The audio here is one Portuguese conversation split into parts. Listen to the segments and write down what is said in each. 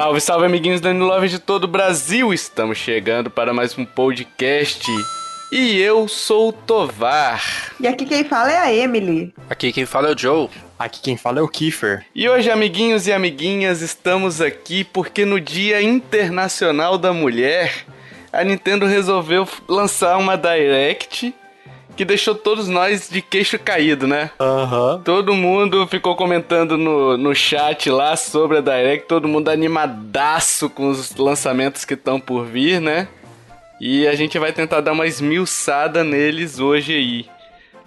Salve, salve, amiguinhos Dani Love de todo o Brasil! Estamos chegando para mais um podcast. E eu sou o Tovar. E aqui quem fala é a Emily. Aqui quem fala é o Joe. Aqui quem fala é o Kiefer. E hoje, amiguinhos e amiguinhas, estamos aqui porque no Dia Internacional da Mulher, a Nintendo resolveu lançar uma Direct que deixou todos nós de queixo caído, né? Uhum. Todo mundo ficou comentando no, no chat lá sobre a Direct, todo mundo animadaço com os lançamentos que estão por vir, né? E a gente vai tentar dar uma esmiuçada neles hoje aí.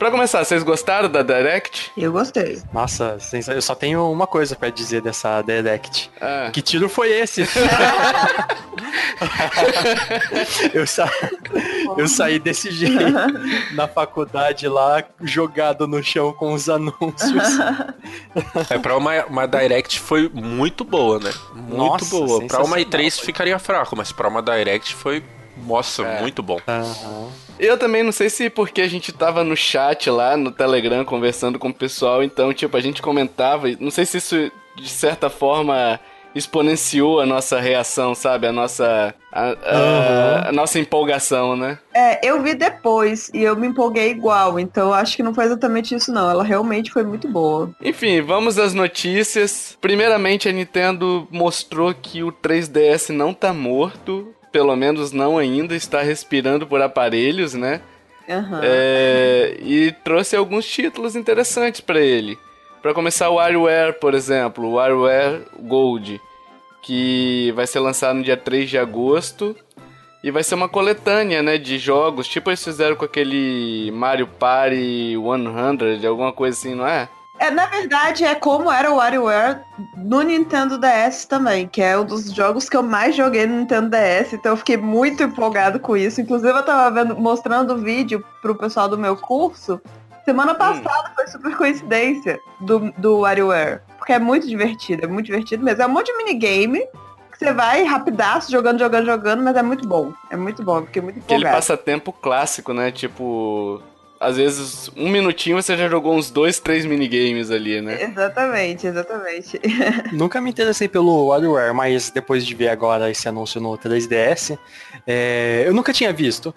Pra começar, vocês gostaram da Direct? Eu gostei. Nossa, eu só tenho uma coisa para dizer dessa Direct. Ah. Que tiro foi esse? eu, sa... eu saí desse jeito na faculdade lá, jogado no chão com os anúncios. É, pra uma, uma Direct foi muito boa, né? Muito Nossa, boa. Pra uma E3 ficaria fraco, mas pra uma Direct foi nossa, é. muito bom. Uhum. Eu também não sei se porque a gente tava no chat lá, no Telegram, conversando com o pessoal, então, tipo, a gente comentava, não sei se isso, de certa forma, exponenciou a nossa reação, sabe? A nossa. A, a, uhum. a, nossa empolgação, né? É, eu vi depois e eu me empolguei igual, então acho que não foi exatamente isso, não. Ela realmente foi muito boa. Enfim, vamos às notícias. Primeiramente, a Nintendo mostrou que o 3DS não tá morto pelo menos não ainda, está respirando por aparelhos, né? Uhum. É, e trouxe alguns títulos interessantes para ele. Para começar, o WarioWare, por exemplo, o WarioWare Gold, que vai ser lançado no dia 3 de agosto. E vai ser uma coletânea, né, de jogos, tipo eles fizeram com aquele Mario Party 100, alguma coisa assim, não é? É, na verdade, é como era o WarioWare no Nintendo DS também, que é um dos jogos que eu mais joguei no Nintendo DS, então eu fiquei muito empolgado com isso. Inclusive, eu tava vendo, mostrando o vídeo pro pessoal do meu curso. Semana hum. passada hum. foi super coincidência do, do WarioWare. Porque é muito divertido, é muito divertido mesmo. É um monte de minigame que você vai rapidaço, jogando, jogando, jogando, mas é muito bom. É muito bom, porque é muito empolgado. Aquele passatempo clássico, né? Tipo, às vezes, um minutinho você já jogou uns dois, três minigames ali, né? Exatamente, exatamente. Nunca me interessei pelo WarioWare, mas depois de ver agora esse anúncio no 3DS, é, eu nunca tinha visto.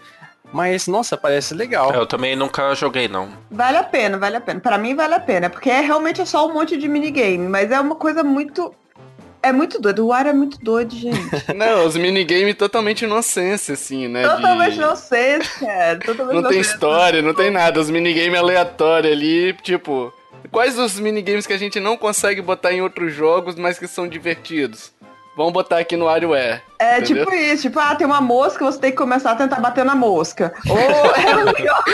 Mas, nossa, parece legal. Eu também nunca joguei, não. Vale a pena, vale a pena. Para mim vale a pena, porque é realmente é só um monte de minigame, mas é uma coisa muito é muito doido. O ar é muito doido, gente. Não, os minigames totalmente inocência, assim, né? Totalmente de... inocência, cara. Totalmente não tem história, não tem nada. Os minigames aleatórios ali, tipo. Quais os minigames que a gente não consegue botar em outros jogos, mas que são divertidos? Vamos botar aqui no WarioWare. É entendeu? tipo isso, tipo, ah, tem uma mosca, você tem que começar a tentar bater na mosca. Ou é legal.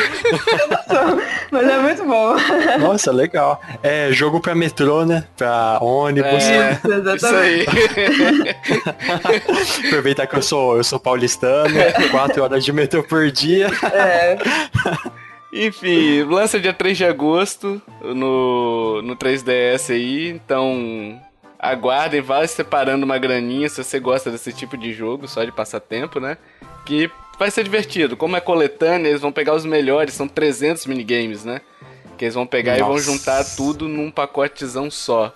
Mas é muito bom. Nossa, legal. É jogo pra metrô, né? Pra ônibus. É, isso, exatamente. Isso aí. Aproveitar que eu sou, eu sou paulistano, quatro horas de metrô por dia. É. Enfim, lança dia 3 de agosto no, no 3DS aí, então aguardem, vá separando uma graninha se você gosta desse tipo de jogo, só de passatempo, né? Que vai ser divertido. Como é coletânea, eles vão pegar os melhores, são 300 minigames, né? Que eles vão pegar Nossa. e vão juntar tudo num pacotezão só.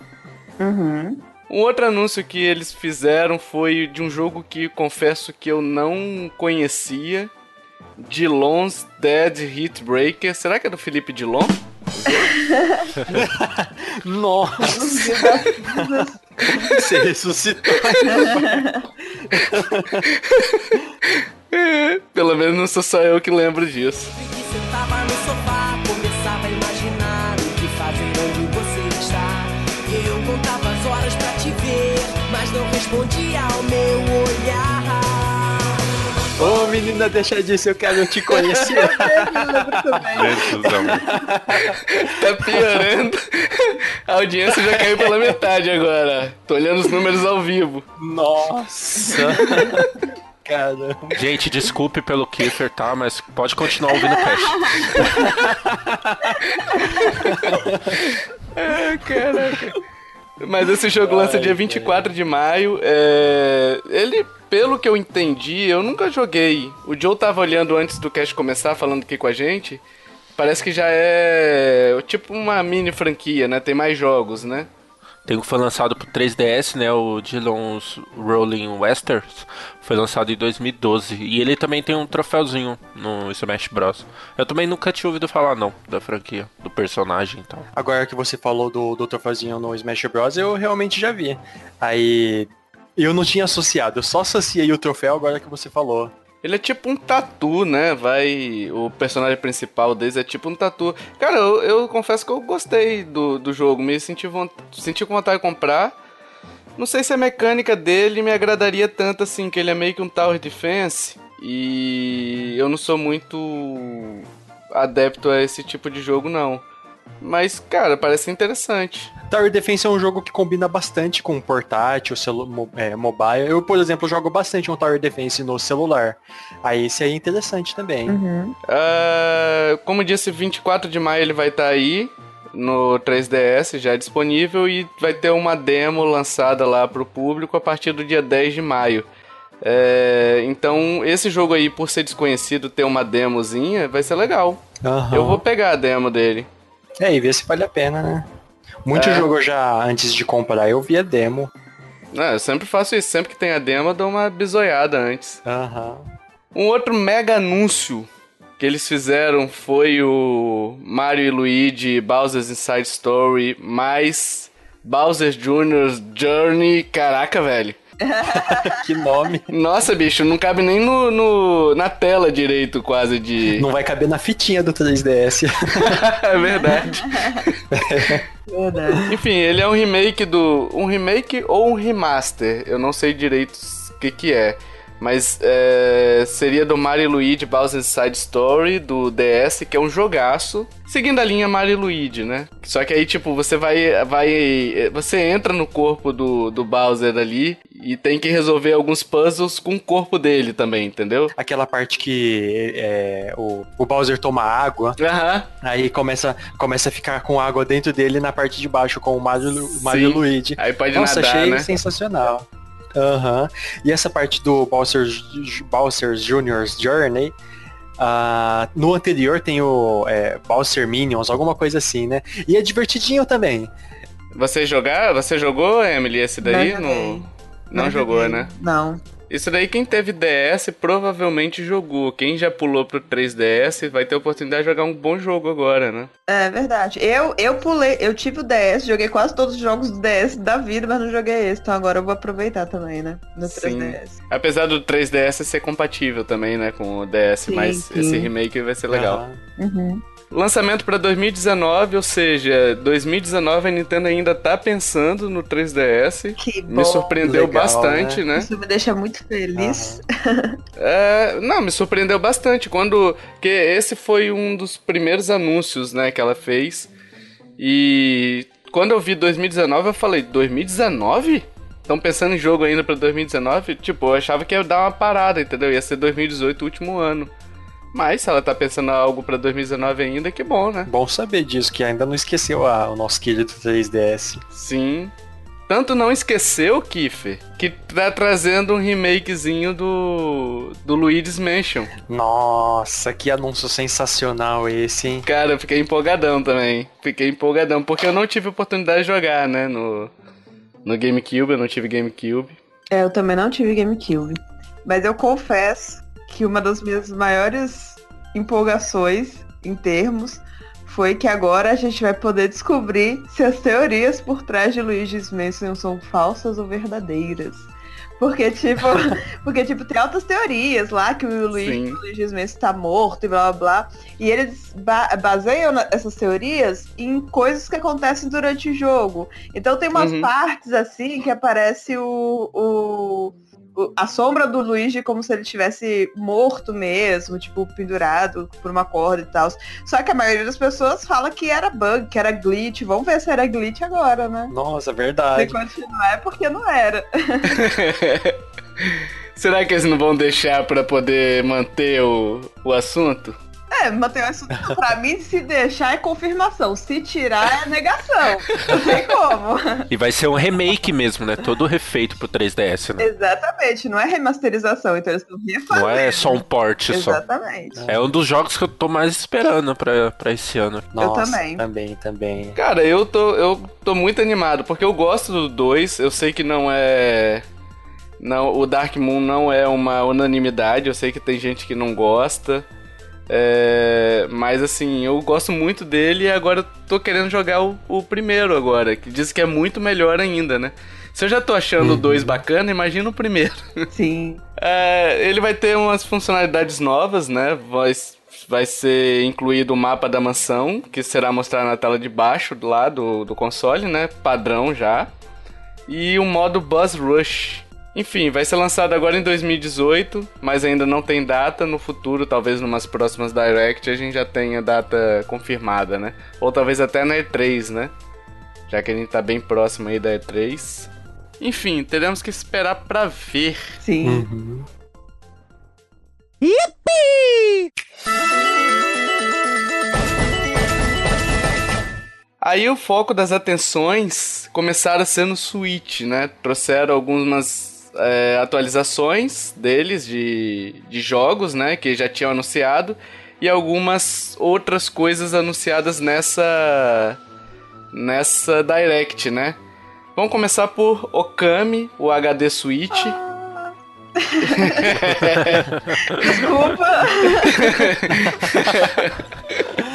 Uhum. Um outro anúncio que eles fizeram foi de um jogo que confesso que eu não conhecia. Dilon's Dead Hit Breaker. Será que é do Felipe Dilon? Nossa! Você ressuscitou. é, pelo menos não sou só eu que lembro disso. Sentava no sofá, começava a imaginar o que fazer onde você está. Eu contava as horas pra te ver, mas não respondia ao meu. Oh, menina, deixa disso, eu quero te conhecer. tá piorando. A audiência já caiu pela metade agora. Tô olhando os números ao vivo. Nossa. Caramba. Gente, desculpe pelo Kiefer, tá? Mas pode continuar ouvindo o cast. ah, caraca. Mas esse jogo lança dia 24 de maio. É... Ele pelo que eu entendi, eu nunca joguei. O Joe tava olhando antes do cast começar, falando aqui com a gente. Parece que já é tipo uma mini franquia, né? Tem mais jogos, né? Tem um que foi lançado pro 3DS, né? O Dillon's Rolling Westerns. Foi lançado em 2012. E ele também tem um troféuzinho no Smash Bros. Eu também nunca tinha ouvido falar, não, da franquia, do personagem e tal. Agora que você falou do, do troféuzinho no Smash Bros, eu realmente já vi. Aí. Eu não tinha associado, eu só associei o troféu agora que você falou. Ele é tipo um tatu, né? Vai. O personagem principal deles é tipo um tatu. Cara, eu, eu confesso que eu gostei do, do jogo. Me senti, senti com vontade de comprar. Não sei se a mecânica dele me agradaria tanto assim, que ele é meio que um Tower Defense. E eu não sou muito adepto a esse tipo de jogo, não. Mas, cara, parece interessante. Tower Defense é um jogo que combina bastante com portátil, celu é, mobile. Eu, por exemplo, jogo bastante um Tower Defense no celular. Aí esse aí é interessante também. Uhum. Uh, como disse, 24 de maio ele vai estar tá aí no 3DS já é disponível e vai ter uma demo lançada lá para o público a partir do dia 10 de maio. É, então, esse jogo aí, por ser desconhecido, ter uma demozinha, vai ser legal. Uhum. Eu vou pegar a demo dele. É, e ver se vale a pena, né? Muito é. jogo já, antes de comprar, eu via demo. É, eu sempre faço isso. Sempre que tem a demo, eu dou uma bisoiada antes. Aham. Um outro mega anúncio que eles fizeram foi o Mario e Luigi Bowser's Inside Story mais Bowser Jr.'s Journey. Caraca, velho. que nome. Nossa, bicho, não cabe nem no, no, na tela direito, quase de. Não vai caber na fitinha do 3DS. é verdade. verdade. Enfim, ele é um remake do. Um remake ou um remaster. Eu não sei direito o que, que é. Mas é, seria do Mario Luigi Bowser's Side Story do DS, que é um jogaço. Seguindo a linha Mario Luigi, né? Só que aí, tipo, você vai. vai você entra no corpo do, do Bowser ali e tem que resolver alguns puzzles com o corpo dele também, entendeu? Aquela parte que é, o, o Bowser toma água. Aham. Aí começa, começa a ficar com água dentro dele na parte de baixo com o Mario, Mario Luigi. Aí pode Nossa, nadar, achei né? sensacional. Aham. Uhum. E essa parte do Bowser's, Bowser's Jr.'s Journey, uh, no anterior tem o é, Bowser Minions, alguma coisa assim, né? E é divertidinho também. Você jogar? Você jogou, Emily, esse daí? Não, não, não jogou, né? Não. Isso daí quem teve DS provavelmente jogou. Quem já pulou pro 3DS vai ter a oportunidade de jogar um bom jogo agora, né? É verdade. Eu, eu pulei, eu tive o DS, joguei quase todos os jogos do DS da vida, mas não joguei esse. Então agora eu vou aproveitar também, né? No 3DS. Sim. Apesar do 3DS ser compatível também, né? Com o DS, sim, mas sim. esse remake vai ser legal. Uhum. Lançamento para 2019, ou seja, 2019 a Nintendo ainda tá pensando no 3DS. Que bom. Me surpreendeu Legal, bastante, né? né? Isso me deixa muito feliz. é, não, me surpreendeu bastante quando que esse foi um dos primeiros anúncios, né, que ela fez. E quando eu vi 2019, eu falei, 2019? Estão pensando em jogo ainda para 2019? Tipo, eu achava que ia dar uma parada, entendeu? Ia ser 2018 o último ano. Mas se ela tá pensando algo pra 2019 ainda, que bom, né? Bom saber disso, que ainda não esqueceu a, o nosso querido 3DS. Sim. Tanto não esqueceu, Kiffer, que tá trazendo um remakezinho do, do Luigi's Mansion. Nossa, que anúncio sensacional esse, hein? Cara, eu fiquei empolgadão também. Fiquei empolgadão, porque eu não tive oportunidade de jogar, né, no, no GameCube, eu não tive GameCube. É, eu também não tive GameCube. Mas eu confesso que uma das minhas maiores empolgações em termos foi que agora a gente vai poder descobrir se as teorias por trás de Luigi's Mansion são falsas ou verdadeiras. Porque, tipo, porque, tipo, tem altas teorias lá que o Luigi, Luigi's Mansion tá morto e blá blá blá. E eles ba baseiam essas teorias em coisas que acontecem durante o jogo. Então tem umas uhum. partes assim que aparece o, o a sombra do Luigi como se ele tivesse morto mesmo, tipo, pendurado por uma corda e tal. Só que a maioria das pessoas fala que era bug, que era glitch. Vamos ver se era glitch agora, né? Nossa, verdade. Se continuar é porque não era. Será que eles não vão deixar para poder manter o, o assunto? É, manter isso pra mim, se deixar é confirmação. Se tirar é negação. Não tem como. E vai ser um remake mesmo, né? Todo refeito pro 3DS, né? Exatamente, não é remasterização, então eles estão refazendo. Não é só um port só. Exatamente. É um dos jogos que eu tô mais esperando pra, pra esse ano. Nossa, também. Também, também. Cara, eu tô, eu tô muito animado, porque eu gosto do 2, eu sei que não é. Não, o Dark Moon não é uma unanimidade, eu sei que tem gente que não gosta. É, mas assim, eu gosto muito dele e agora tô querendo jogar o, o primeiro agora, que diz que é muito melhor ainda, né? Se eu já tô achando o 2 bacana, imagina o primeiro. Sim. É, ele vai ter umas funcionalidades novas, né? Vai, vai ser incluído o mapa da mansão, que será mostrado na tela de baixo lá do, do console, né? Padrão já. E o modo Buzz Rush. Enfim, vai ser lançado agora em 2018, mas ainda não tem data. No futuro, talvez numas próximas Direct, a gente já tenha data confirmada, né? Ou talvez até na E3, né? Já que a gente tá bem próximo aí da E3. Enfim, teremos que esperar pra ver. Sim. Uhum. Aí o foco das atenções começaram a ser no Switch, né? Trouxeram algumas é, atualizações deles de, de jogos, né? Que já tinham anunciado. E algumas outras coisas anunciadas nessa. nessa Direct, né? Vamos começar por Okami, o HD Switch. Desculpa.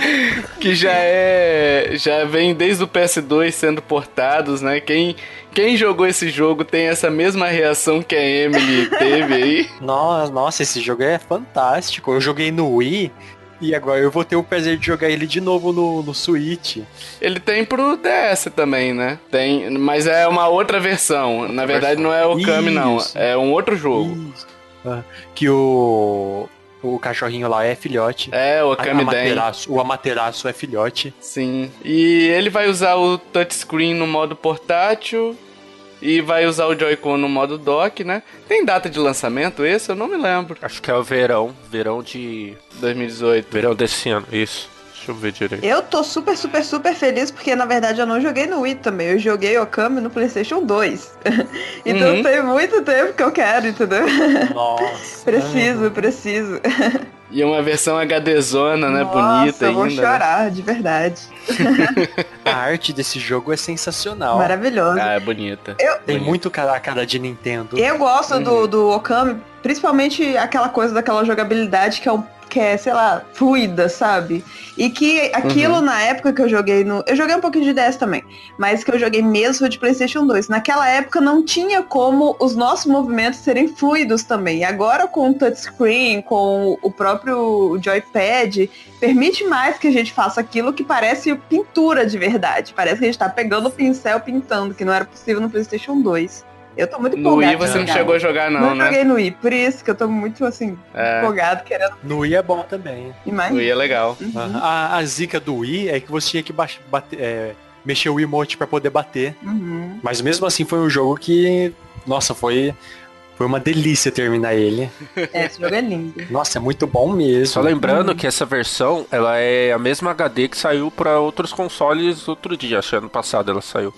que já é já vem desde o PS2 sendo portados, né? Quem quem jogou esse jogo tem essa mesma reação que a Emily teve aí. Nossa, nossa, esse jogo é fantástico. Eu joguei no Wii e agora eu vou ter o prazer de jogar ele de novo no, no Switch. Ele tem pro DS também, né? Tem, mas é uma outra versão. Na verdade não é o Kami não, é um outro jogo. Isso. Ah, que o o cachorrinho lá é filhote. É, o A- Kami Den. Amaterasu- o Amaterasu é filhote. Sim. E ele vai usar o touchscreen no modo portátil e vai usar o Joy-Con no modo dock, né? Tem data de lançamento esse? Eu não me lembro. Acho que é o verão. Verão de. 2018. Verão desse ano. Isso. Deixa eu ver direito. Eu tô super, super, super feliz porque na verdade eu não joguei no Wii também. Eu joguei Okami no PlayStation 2. então Uhum. tem muito tempo que eu quero, entendeu? Nossa. preciso, preciso. E uma versão HDzona, né? Nossa, Bonita eu vou ainda. né? chorar, de verdade. A arte desse jogo é sensacional. Maravilhoso. Ah, é bonita. Tem Bonita. muito cara a cara de Nintendo. Eu gosto Uhum. do, do Okami, principalmente aquela coisa daquela jogabilidade que é um que é, sei lá, fluida, sabe? E que aquilo Uhum. na época que eu joguei no. Eu joguei um pouquinho de DS também, mas que eu joguei mesmo foi de PlayStation 2. Naquela época não tinha como os nossos movimentos serem fluidos também. E agora com o touchscreen, com o próprio joypad, permite mais que a gente faça aquilo que parece pintura de verdade. Parece que a gente tá pegando o pincel pintando, que não era possível no PlayStation 2. Eu tô muito No empolgada. Wii você não cara. chegou a jogar, não, Não né? joguei no Wii, por isso que eu tô muito assim, É, empolgado, querendo No Wii é bom também. o mais. Wii é legal. Uhum, A, a zica do Wii é que você tinha que bater, é, mexer o emote pra poder bater. uhum. Mas mesmo assim foi um jogo que, nossa, foi, foi uma delícia terminar ele. É, esse jogo é lindo. Nossa, é muito bom mesmo. Só lembrando que essa versão, ela é a mesma HD que saiu pra outros consoles outro dia, acho que ano passado ela saiu.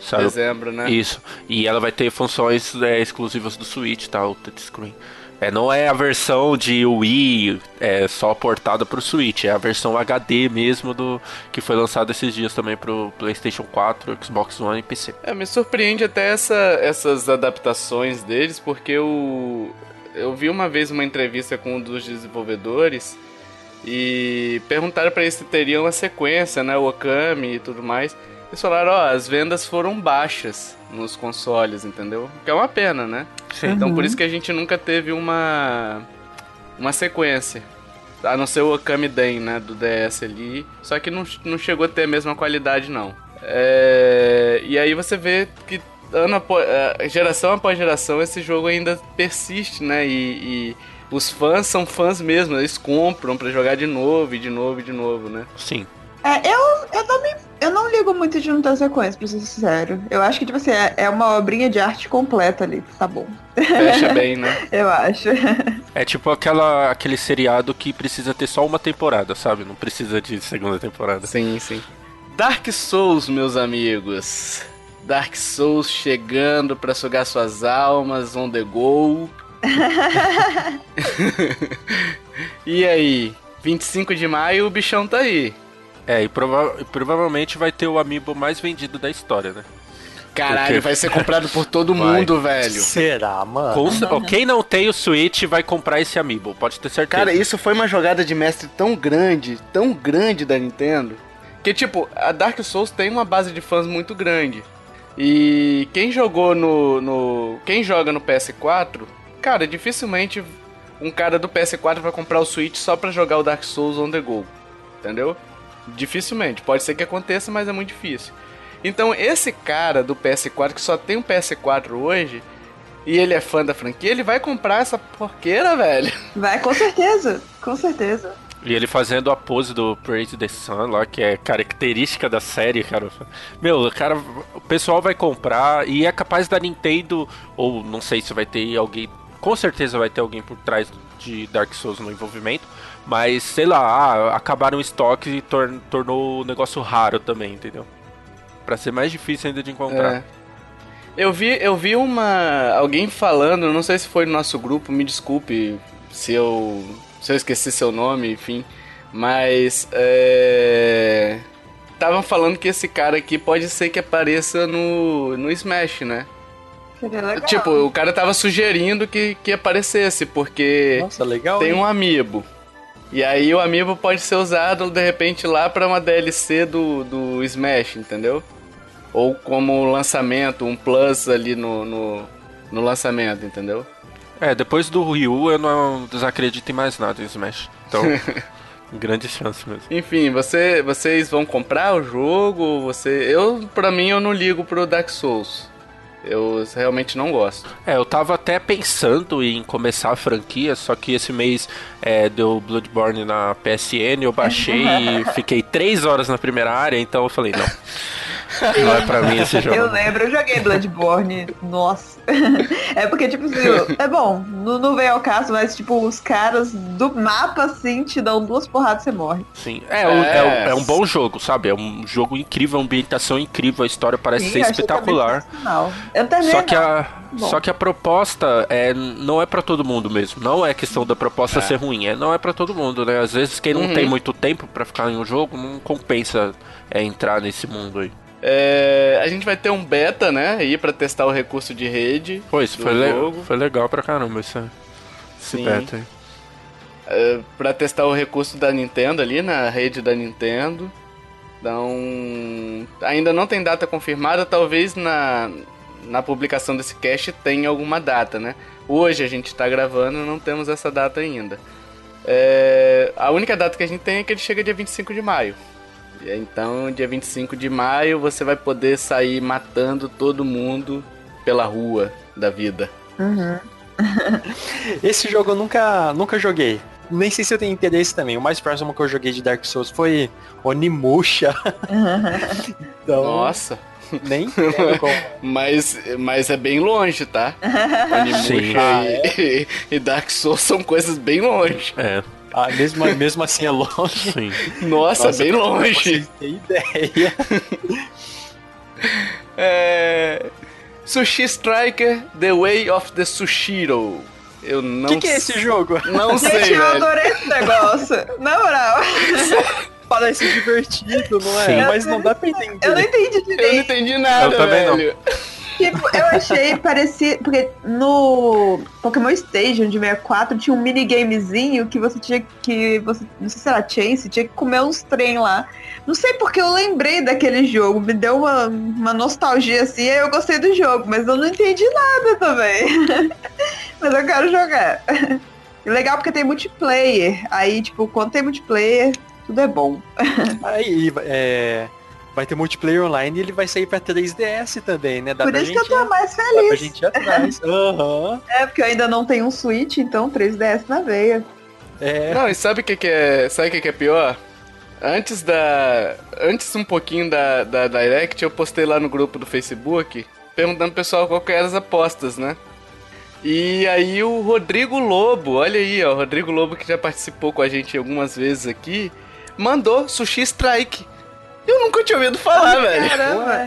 Saiu Dezembro, né? Isso. E ela vai ter funções é, exclusivas do Switch, tá? O touchscreen. É, não é a versão de Wii é, só portada pro Switch, é a versão HD mesmo do que foi lançada esses dias também pro PlayStation 4, Xbox One e PC. É, me surpreende até essa, essas adaptações deles, porque eu, eu vi uma vez uma entrevista com um dos desenvolvedores e perguntaram pra eles se teriam uma sequência, né, o Okami e tudo mais. Eles falaram, ó, as vendas foram baixas nos consoles, entendeu? Que é uma pena, né? Sim. Então Uhum. por isso que a gente nunca teve uma uma sequência. A não ser o Okami Den, né, do DS ali. Só que não, não chegou a ter a mesma qualidade, não. É, E aí você vê que ano após, é, geração após geração esse jogo ainda persiste, né? E, e os fãs são fãs mesmo, eles compram pra jogar de novo, e de novo, e de novo, né? Sim. É, eu, eu, não me, eu não ligo muito de não ter sequência, pra ser sincero. Eu acho que, tipo assim, é, é uma obrinha de arte completa ali. Tá bom. Fecha bem, né? Eu acho. É tipo aquela, aquele seriado que precisa ter só uma temporada, sabe? Não precisa de segunda temporada. Sim, sim. Dark Souls, meus amigos. Dark Souls chegando pra sugar suas almas on the go. e aí? 25 de maio, o bichão tá aí. É, e prova e provavelmente vai ter o amiibo mais vendido da história, né? Caralho, Porque- vai ser comprado por todo Vai. mundo, velho. Será, mano? Com- Quem não tem o Switch vai comprar esse amiibo, pode ter certeza. Cara, isso foi uma jogada de mestre tão grande, tão grande da Nintendo, que tipo, a Dark Souls tem uma base de fãs muito grande. E quem jogou no, no quem joga no PS4, cara, dificilmente um cara do PS4 vai comprar o Switch só pra jogar o Dark Souls on the go. Entendeu? Dificilmente. Pode ser que aconteça, mas é muito difícil. Então, esse cara do PS4 que só tem um PS4 hoje, e ele é fã da franquia, ele vai comprar essa porqueira, velho. Vai, com certeza. Com certeza. E ele fazendo a pose do Praise the Sun lá, que é característica da série, cara. Meu, o cara, o pessoal vai comprar e é capaz da Nintendo, ou não sei se vai ter alguém, com certeza vai ter alguém por trás de Dark Souls no envolvimento, mas sei lá, ah, acabaram o estoque e tor- tornou o negócio raro também, entendeu? Pra ser mais difícil ainda de encontrar. É. Eu vi, eu vi uma. alguém falando, não sei se foi no nosso grupo, me desculpe se eu. se eu esqueci seu nome, enfim. Mas. É. Estavam falando que esse cara aqui pode ser que apareça no, no Smash, né? Legal. Tipo, o cara tava sugerindo que, que aparecesse, porque Nossa, legal. tem hein? um amiibo. E aí o amiibo pode ser usado de repente lá pra uma DLC do, do Smash, entendeu? Ou como lançamento, um plus ali no, no, no lançamento, entendeu? É, depois do Ryu eu não desacredito em mais nada em Smash. Então, grande chance mesmo. Enfim, você, vocês vão comprar o jogo? Você, eu, pra mim, eu não ligo pro Dark Souls. Eu realmente não gosto. É, eu tava até pensando em começar a franquia, só que esse mês é, deu Bloodborne na PSN, eu baixei e fiquei três horas na primeira área, então eu falei, não. Não é pra mim esse jogo. Eu lembro, eu joguei Bloodborne, nossa. É porque, tipo assim, é bom, não, não veio ao caso, mas, tipo, os caras do mapa, assim, te dão duas porradas e você morre. Sim, é, um- é um- é um bom jogo, sabe? É um jogo incrível, uma ambientação incrível, a história parece Sim, ser espetacular. Eu também Só que, não. a, Bom. só que a proposta é, não é pra todo mundo mesmo. Não é questão da proposta ser ruim, é, não é pra todo mundo, né? Às vezes quem não Uhum. tem muito tempo pra ficar em um jogo não compensa é, entrar nesse mundo aí. É, a gente vai ter um beta, né? Aí pra testar o recurso de rede. Pô, isso foi, le- foi legal pra caramba esse, esse Sim. beta aí. É, pra testar o recurso da Nintendo ali na rede da Nintendo. Então, ainda não tem data confirmada, talvez na, na publicação desse cast tenha alguma data, né? Hoje a gente tá gravando, não temos essa data ainda. É, a única data que a gente tem é que ele chega dia 25 de maio. Então, dia 25 de maio você vai poder sair matando todo mundo pela rua da vida. Uhum. Esse jogo eu nunca, nunca joguei. Nem sei se eu tenho interesse também. O mais próximo que eu joguei de Dark Souls foi Onimusha. então, Nossa, nem mas, mas é bem longe, tá? Onimusha e, e Dark Souls são coisas bem longe. É, Ah, mesmo, mesmo assim é longe. sim. Nossa, Nossa, bem longe. terem ideia. É... Sushi Striker The Way of the Sushiro. Eu não O que, que é esse jogo? Não sei, Gente, eu velho. adorei esse negócio. Na moral. Parece divertido, não é? Sim. Mas não dá pra entender. Eu não entendi Eu não direito. entendi nada, Eu também não. velho. Tipo, eu achei parecido. Porque no Pokémon Station de 64 tinha um minigamezinho que você tinha que. Você, não sei se era Chase, tinha que comer uns trem lá. Não sei porque eu lembrei daquele jogo. Me deu uma, uma nostalgia assim, aí eu gostei do jogo, mas eu não entendi nada também. mas eu quero jogar. Legal porque tem multiplayer. Aí, tipo, quando tem multiplayer, tudo é bom. Aí, é, vai ter multiplayer online e ele vai sair pra 3DS também, né? Dá Por isso gente, que eu tô mais dá pra feliz. gente ir atrás. Aham. É, porque eu ainda não tenho um Switch, então 3DS na veia. É. Não, e sabe o que, que é. Sabe o que, que é pior? antes da. Antes um pouquinho da, da Direct, eu postei lá no grupo do Facebook perguntando pro pessoal qual que eram as apostas, né? E aí o Rodrigo Lobo, olha aí, ó, o Rodrigo Lobo que já participou com a gente algumas vezes aqui, mandou Sushi Strike. Eu nunca tinha ouvido falar, velho. Caramba.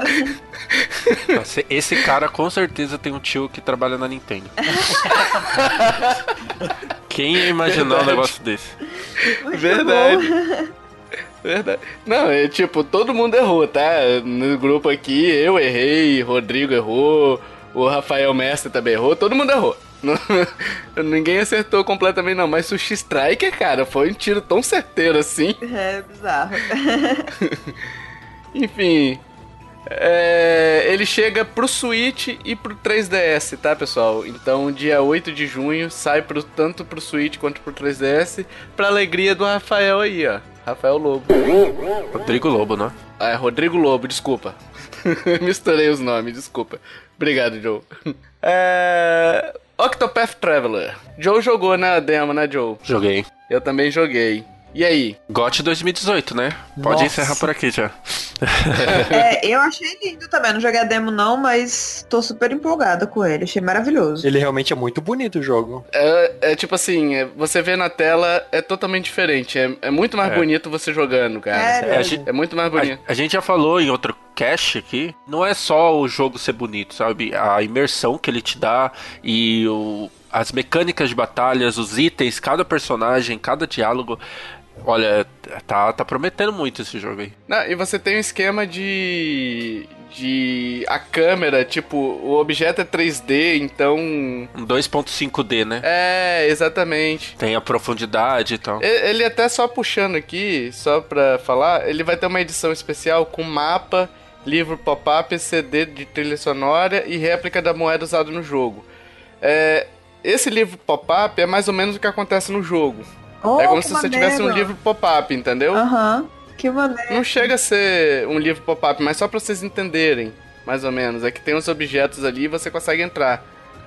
Nossa, Esse cara com certeza tem um tio que trabalha na Nintendo. Quem ia imaginar um Verdade. negócio desse? Muito Verdade. bom. Verdade. Não, é tipo, todo mundo errou, tá? No grupo aqui, eu errei, Rodrigo errou, o Rafael Mestre também errou, todo mundo errou. Não- Ninguém acertou completamente, não. Mas Sushi Striker, cara, foi um tiro tão certeiro assim. É bizarro. Enfim. é, ele chega pro Switch e pro 3DS, tá, pessoal? Então, dia 8 de junho, sai pro, tanto pro Switch quanto pro 3DS, pra alegria do Rafael aí, ó. Rafael Lobo. Rodrigo Lobo, né? Ah, é Rodrigo Lobo, desculpa. Misturei os nomes, desculpa. Obrigado, Joe. É... Octopath Traveler. Joe jogou na demo, né, Joe? Joguei. Eu também joguei. E aí? GOT 2018, né? Pode Nossa. encerrar por aqui já. É, eu achei lindo também. Não joguei a demo não, mas tô super empolgada com ele. Achei maravilhoso. Ele realmente é muito bonito o jogo. É, é tipo assim, é- você vê na tela, é totalmente diferente. É, é muito mais É. bonito você jogando, cara. É, gente- É muito mais bonito. A, a gente já falou em outro cast aqui, não é só o jogo ser bonito, sabe? A imersão que ele te dá e o- as mecânicas de batalhas, os itens, cada personagem, cada diálogo. Olha, tá, tá prometendo muito esse jogo aí. Não, e você tem um esquema de. de. a câmera, tipo, o objeto é 3D, então. Um 2.5D, né? É, exatamente. Tem a profundidade e tal. E- Ele até só puxando aqui, só pra falar, ele vai ter uma edição especial com mapa, livro pop-up, CD de trilha sonora e réplica da moeda usada no jogo. É, esse livro pop-up é mais ou menos o que acontece no jogo. Oh, é como se você tivesse um maneiro. livro pop-up, entendeu? Aham. Que maneiro. Não chega a ser um livro pop-up, mas só pra vocês entenderem, mais ou menos. É que tem uns objetos ali e você consegue entrar.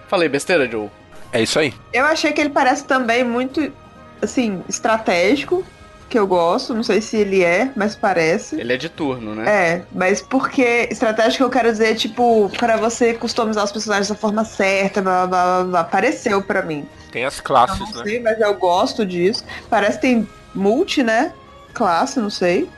Falei besteira, Joe? É isso aí. Eu achei que ele parece também muito, assim, estratégico, que eu gosto. Não sei se ele é, mas parece. Ele é de turno, né? É, mas porque estratégico eu quero dizer, tipo, para você customizar os personagens da forma certa, blá blá blá, blá. Pareceu pra mim. Tem as Eu classes, não né? sei, mas eu gosto disso. Parece que tem multi, né? Classe, não sei.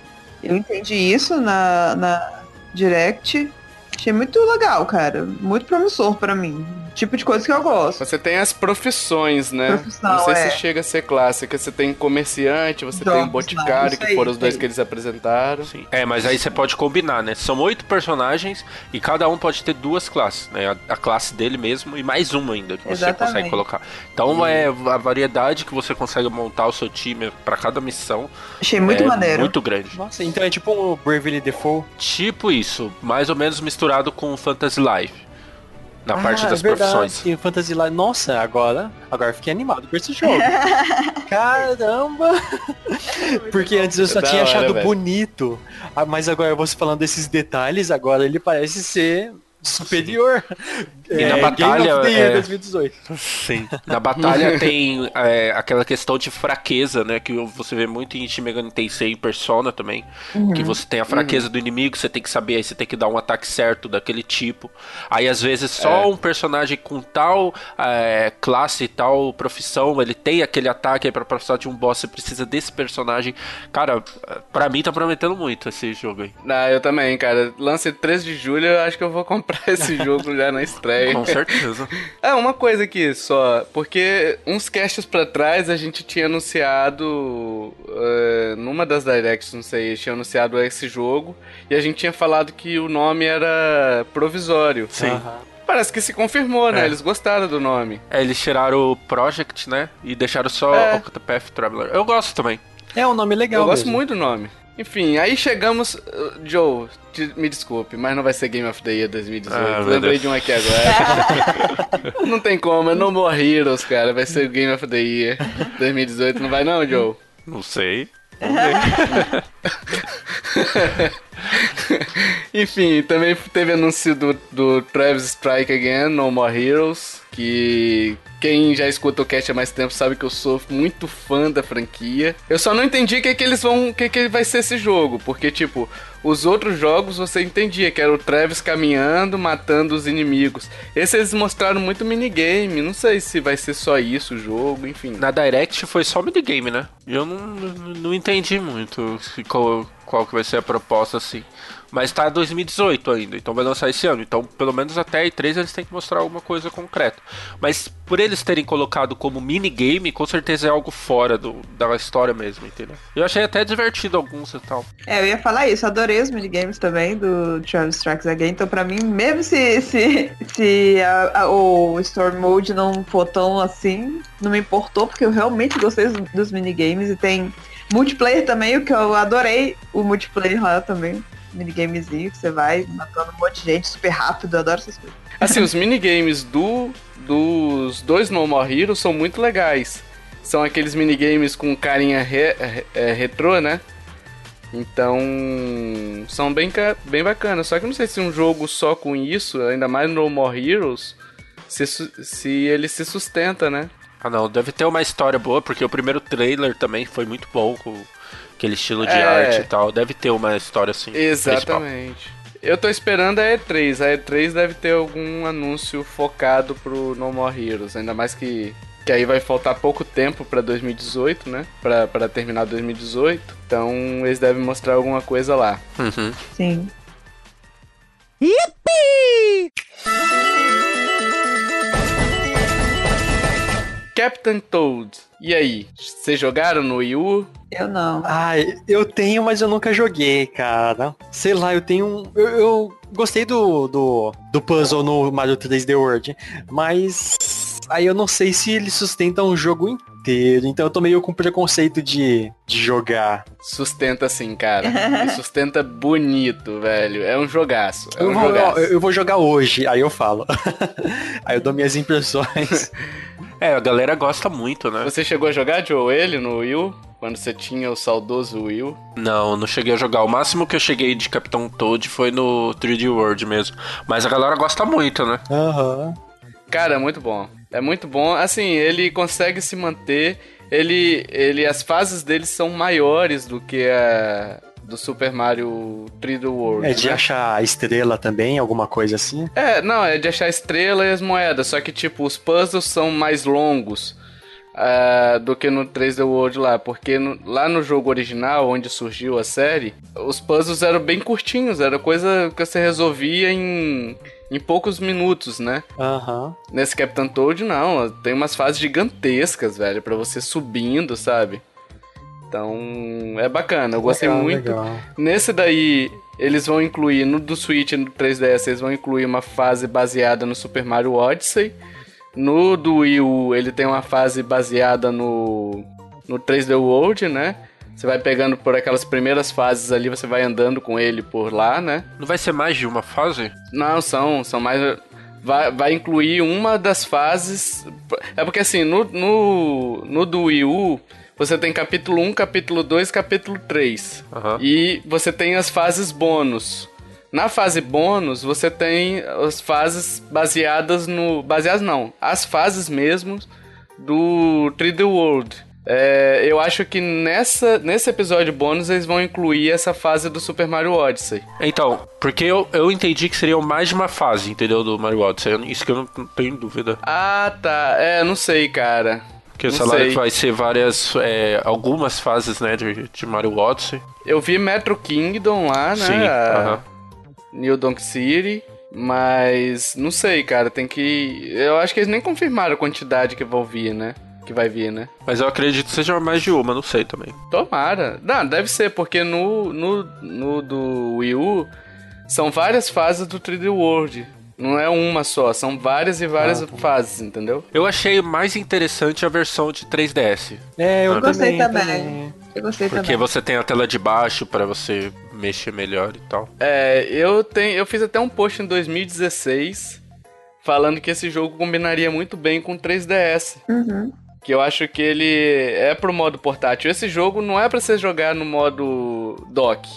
Eu entendi isso na, na Direct. Achei muito legal, cara. Muito promissor pra mim. Tipo de coisa que eu gosto. Você tem as profissões, né? Profissão, não sei é. se chega a ser clássica. Você tem comerciante, você tem Jogos, boticário, não, que foram os dois que eles apresentaram. Sim. É, mas aí você pode combinar, né? São oito personagens e cada um pode ter duas classes, né? A, a classe dele mesmo e mais uma ainda que você Exatamente. consegue colocar. Então é a variedade que você consegue montar o seu time pra cada missão Achei muito é maneiro. muito grande. Nossa, então é tipo um Bravely Default. Tipo isso, mais ou menos misturado com Fantasy Life. Na Ah, parte das é verdade, profissões. Tem Fantasy Life. Nossa, agora, agora fiquei animado por esse jogo. Caramba! Porque antes eu só Da tinha hora, achado velho. bonito. Ah, Mas agora você falando desses detalhes, agora ele parece ser superior. E na Game batalha, of the Year é- 2018. Sim. Na batalha tem é, aquela questão de fraqueza, né? Que você vê muito em Shin Megami Tensei e Persona também. Que você tem a fraqueza do inimigo, você tem que saber, aí você tem que dar um ataque certo daquele tipo. Aí às vezes só É. um personagem com tal é, classe tal profissão, ele tem aquele ataque aí pra passar de um boss, você precisa desse personagem. Cara, pra mim tá prometendo muito esse jogo aí. Ah, eu também, cara. Lance 13 de julho, eu acho que eu vou comprar esse jogo já na estreia. Com certeza. Ah, uma coisa aqui só, porque uns casts pra trás a gente tinha anunciado, eh, numa das directs, não sei, tinha anunciado esse jogo, e a gente tinha falado que o nome era provisório. Sim. Aham. Parece que se confirmou, né? É. Eles gostaram do nome. É, eles tiraram o Project, né? E deixaram só É. Octopath Traveler. Eu gosto também. É um nome legal eu gosto mesmo. muito do nome. Enfim, aí chegamos. uh, Joe, te- me desculpe, mas não vai ser Game of the Year 2018. Ah, Lembrei Deus. de um aqui agora. não tem como, é No More Heroes, cara. Vai ser Game of the Year 2018. Não vai não, Joe? Não sei. Enfim, também teve anúncio do, do Travis Strike Again, No More Heroes, que quem já escuta o cast há mais tempo sabe que eu sou muito fã da franquia. Eu só não entendi o que, que eles vão. o que, que vai ser esse jogo. Porque, tipo, os outros jogos você entendia, que era o Travis caminhando, matando os inimigos. Esse eles mostraram muito minigame. Não sei se vai ser só isso o jogo, enfim. Na Direct foi só minigame, né? Eu não, não, entendi muito qual, qual que vai ser a proposta, assim. Mas tá 2018 ainda, então vai lançar esse ano. Então, pelo menos até E3 eles têm que mostrar alguma coisa concreta. Mas por eles terem colocado como minigame, com certeza é algo fora do, da história mesmo, entendeu? Eu achei até divertido alguns e tal. É, eu ia falar isso, adorei os minigames também do Travis Strikes Again. Então, pra mim, mesmo se, se, se a, a, o Storm Mode não for tão assim, não me importou, porque eu realmente gostei dos, dos minigames e tem multiplayer também, o que eu adorei o multiplayer lá também minigamezinho que você vai matando um monte de gente super rápido, eu adoro essas coisas. Assim, os minigames do, dos dois No More Heroes são muito legais. São aqueles minigames com carinha re, é, retrô, né? Então, são bem, bem bacanas. Só que não sei se um jogo só com isso, ainda mais No More Heroes, se, se ele se sustenta, né? Ah não, deve ter uma história boa, porque o primeiro trailer também foi muito bom, com aquele estilo de É. arte e tal. Deve ter uma história assim. principal. Exatamente. Eu tô esperando a E3. A E3 deve ter algum anúncio focado pro No More Heroes. Ainda mais que, que aí vai faltar pouco tempo pra 2018, né? Pra, pra terminar 2018. Então eles devem mostrar alguma coisa lá. Uhum. Sim. Captain Toad. E aí? Vocês jogaram no Wii U? Eu não. Ai, eu tenho, mas eu nunca joguei, cara. Sei lá, eu tenho um. Eu, eu gostei do, do, do puzzle no Mario 3D World, mas aí eu não sei se ele sustenta um jogo inteiro. Então eu tô meio com preconceito de, de jogar. Sustenta assim, cara. E sustenta bonito, velho. É um jogaço. É Eu um vou, jogaço. eu, eu vou jogar hoje, aí eu falo. aí eu dou minhas impressões. É, a galera gosta muito, né? Você chegou a jogar, Joe, ele no Wii U? Quando você tinha o saudoso Wii U? Não, não cheguei a jogar. O máximo que eu cheguei de Capitão Toad foi no 3D World mesmo. Mas a galera gosta muito, né? Aham. Cara, é muito bom. É muito bom. Assim, ele consegue se manter. Ele, ele, as fases dele são maiores do que a do Super Mario 3D World. É de né? achar a estrela também, alguma coisa assim. É, não, é de achar a estrela e as moedas. Só que, tipo, os puzzles são mais longos ah, do que no 3D World lá. Porque no- lá no jogo original, onde surgiu a série, os puzzles eram bem curtinhos. Era coisa que você resolvia em, em poucos minutos, né? Aham. Nesse Captain Toad, não. Tem umas fases gigantescas, velho, pra você subindo, sabe? Então, é bacana. Eu gostei Legal, muito. legal. Nesse daí, eles vão incluir, no do Switch e no 3DS, eles vão incluir uma fase baseada no Super Mario Odyssey. No do Wii U, ele tem uma fase baseada no, no 3D World, né? Você vai pegando por aquelas primeiras fases ali, você vai andando com ele por lá, né? Não vai ser mais de uma fase? Não, são, são mais. Vai, vai incluir uma das fases. É porque assim, no, no, no do Wii U, você tem capítulo 1, capítulo 2, capítulo 3. Aham. E você tem as fases bônus. Na fase bônus, você tem as fases baseadas no. Baseadas não, as fases mesmo do 3D World. É, eu acho que nessa, nesse episódio bônus eles vão incluir essa fase do Super Mario Odyssey. Então, porque eu, eu entendi que seriam mais de uma fase, entendeu? Do Mario Odyssey. Isso que eu não tenho dúvida. Ah, tá. É, não sei, cara. Porque Não sei lá, sei. vai ser várias. é, algumas fases, né? De, de Mario Odyssey. Eu vi Metro Kingdom lá, né? Sim, a aham. New Donk City. Mas não sei, cara. Tem que. Eu acho que eles nem confirmaram a quantidade que vão vir, né? Que vai vir, né? Mas eu acredito que seja mais de uma, não sei também. Tomara. Não, deve ser, porque no, no, no do Wii U são várias fases do 3D World. Não é uma só, são várias e várias fases, entendeu? Eu achei mais interessante a versão de 3DS. É, eu Eu gostei também. também. Eu gostei Porque também. você tem a tela de baixo pra você mexer melhor e tal. É, eu tenho, eu fiz até um post em 2016 falando que esse jogo combinaria muito bem com 3DS, Uhum. que eu acho que ele é pro modo portátil. Esse jogo não é pra você jogar no modo dock.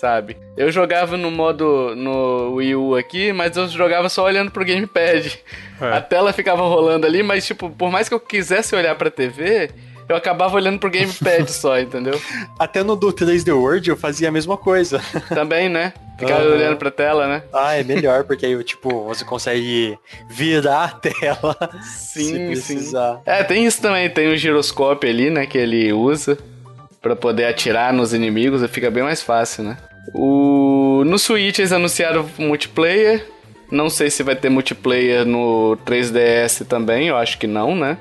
Sabe? Eu jogava no modo no Wii U aqui, mas eu jogava só olhando pro gamepad. É. A tela ficava rolando ali, mas tipo, por mais que eu quisesse olhar pra TV, eu acabava olhando pro gamepad só, entendeu? Até no do 3D World eu fazia a mesma coisa. Também, né? Ficava Aham. olhando pra tela, né? Ah, é melhor, porque aí, tipo, você consegue virar a tela se Sim, sim. precisar. É, tem isso também, tem o giroscópio ali, né, que ele usa pra poder atirar nos inimigos, e fica bem mais fácil, né? O... No Switch eles anunciaram multiplayer, não sei se vai ter multiplayer no 3DS também, eu acho que não, né?